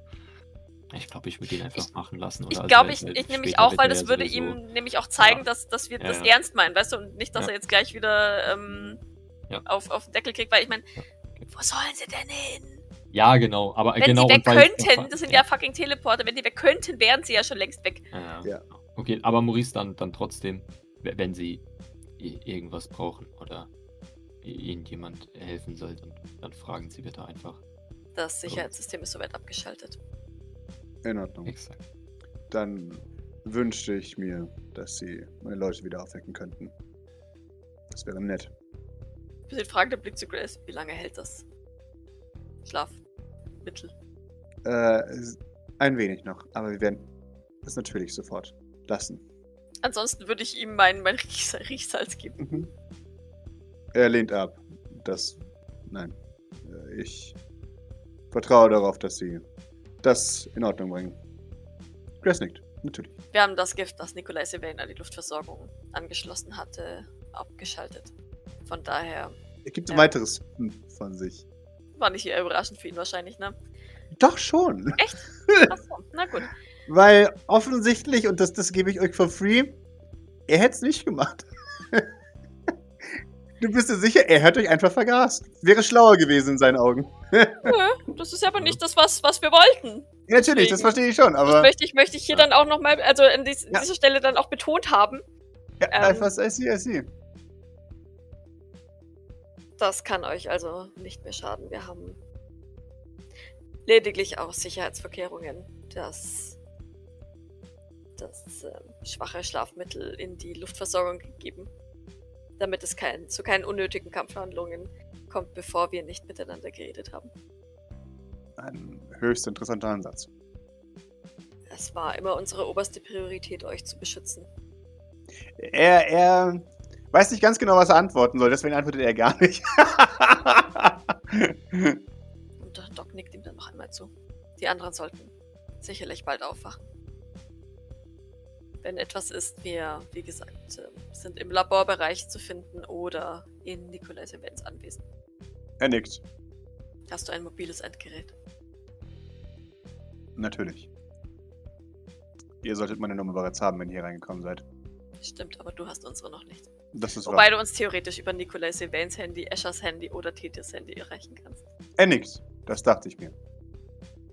Ich glaube, ich würde ihn einfach machen lassen. Oder? Ich Also, glaube, weil- ich, ich nämlich später auch, weil das würde sowieso- ihm nämlich auch zeigen, Ja. dass, dass wir Ja, das ja. ernst meinen, weißt du? Und nicht, dass Ja. er jetzt gleich wieder ähm, Ja. auf, auf den Deckel kriegt, weil ich meine, Ja. wo sollen sie denn hin? Ja, genau. Aber Wenn genau. die weg und weil- könnten, das sind ja fucking Teleporter, wenn die weg könnten, wären sie ja schon längst weg. Ja. Ja. Okay, aber Maurice dann, dann trotzdem, wenn sie irgendwas brauchen oder ihnen jemand helfen soll, dann, dann fragen sie bitte einfach. Das Sicherheitssystem ist soweit abgeschaltet. In Ordnung. Exakt. Dann wünschte ich mir, dass sie meine Leute wieder aufwecken könnten. Das wäre nett. Bisschen fragender Blick zu Grace. Wie lange hält das Schlafmittel? Äh, ein wenig noch, aber wir werden es natürlich sofort lassen. Ansonsten würde ich ihm mein, mein Riechs Riechsalz geben. Mhm. Er lehnt ab. Das. Nein. Äh, Ich vertraue darauf, dass sie das in Ordnung bringen. Grace nickt. Natürlich. Wir haben das Gift, das Nikolai Sylvain an die Luftversorgung angeschlossen hatte, abgeschaltet. Von daher Er gibt ein weiteres hm von sich. war nicht eher überraschend für ihn wahrscheinlich, ne? Doch schon. Achso, na gut. Weil offensichtlich, und das, das gebe ich euch for free, er hätte es nicht gemacht. du bist dir sicher, er hätte euch einfach vergast. Wäre schlauer gewesen in seinen Augen. Nö, das ist aber nicht das, was, was wir wollten. Ja, natürlich, das verstehe ich schon, Das aber. möchte ich, möchte ich hier dann auch nochmal, also an dies, Ja. dieser Stelle dann auch betont haben. Ja, ähm, einfach, I see, I see. Das kann euch also nicht mehr schaden. Wir haben lediglich aus Sicherheitsverkehrungen das, das ähm, schwache Schlafmittel in die Luftversorgung gegeben, damit es kein, zu keinen unnötigen Kampfhandlungen kommt, bevor wir nicht miteinander geredet haben. Ein höchst interessanter Ansatz. Es war immer unsere oberste Priorität, euch zu beschützen. Er, er weiß nicht ganz genau, was er antworten soll, deswegen antwortet er gar nicht. Und Doc nickt ihm dann noch einmal zu. Die anderen sollten sicherlich bald aufwachen. Wenn etwas ist, wir, wie gesagt, ähm, sind im Laborbereich zu finden oder in Nikolai Events Anwesen. er nickt. Hast du ein mobiles Endgerät? Natürlich. Ihr solltet meine Nummer bereits haben, wenn ihr hier reingekommen seid. Stimmt, aber du hast unsere noch nicht. Das ist Wobei wahr. du uns theoretisch über Nikolai Evans Handy, Eschers Handy oder Tetias Handy erreichen kannst. Er nickt. Das dachte ich mir.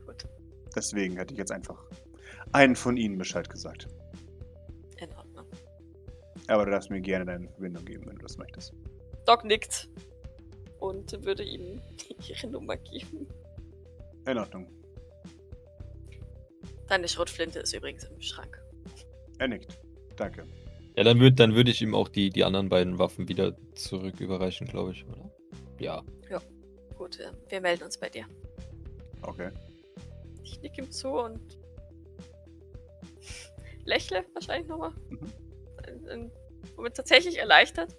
Gut, Deswegen hätte ich jetzt einfach einen von ihnen Bescheid gesagt. Aber du darfst mir gerne deine Verbindung geben, wenn du das möchtest. Doc nickt und würde ihm ihre Nummer geben. In Ordnung. Deine Schrotflinte ist übrigens im Schrank. Er nickt. Danke. Ja, dann würde dann würd ich ihm auch die, die anderen beiden Waffen wieder zurück überreichen, glaube ich, oder? Ja. Gut, äh, wir melden uns bei dir. Okay. Ich nick ihm zu und lächle wahrscheinlich nochmal. Mhm. In- tatsächlich erleichtert.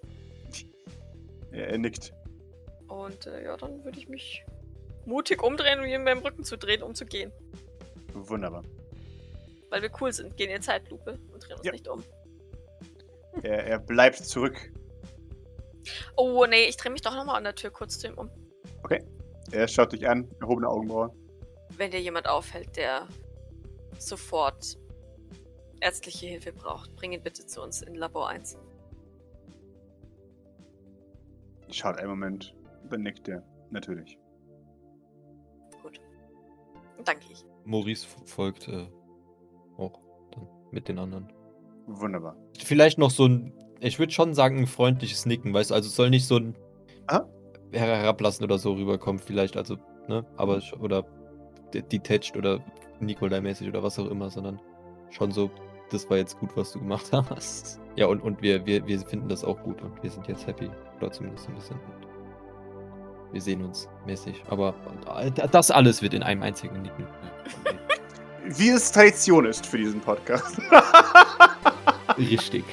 Er, er nickt. Und äh, ja, dann würde ich mich mutig umdrehen und ihm beim Rücken zu drehen, um zu gehen. Wunderbar. Weil wir cool sind, gehen in Zeitlupe und drehen uns Ja. nicht um. Er, er bleibt zurück. Oh nee, ich drehe mich doch nochmal an der Tür kurz zu ihm um. Er schaut dich an, erhobene Augenbraue. Wenn dir jemand auffällt, der sofort ärztliche Hilfe braucht, bring ihn bitte zu uns in Labor 1. Schaut einen Moment, dann nickt er. Natürlich. Gut. Danke ich. Maurice folgt äh, auch dann mit den anderen. Wunderbar. Vielleicht noch so ein, ich würde schon sagen, ein freundliches Nicken, weißt du, also es soll nicht so ein Ah. her herablassen oder so rüberkommen, vielleicht, also, ne, aber, oder de- detached oder Nikolai-mäßig oder was auch immer, sondern schon so, das war jetzt gut, was du gemacht hast. Ja, und, und wir, wir, wir finden das auch gut und wir sind jetzt happy, oder zumindest ein bisschen. Wir sehen uns mäßig, aber äh, das alles wird in einem einzigen Nicken. wie es Tradition ist für diesen Podcast. Richtig.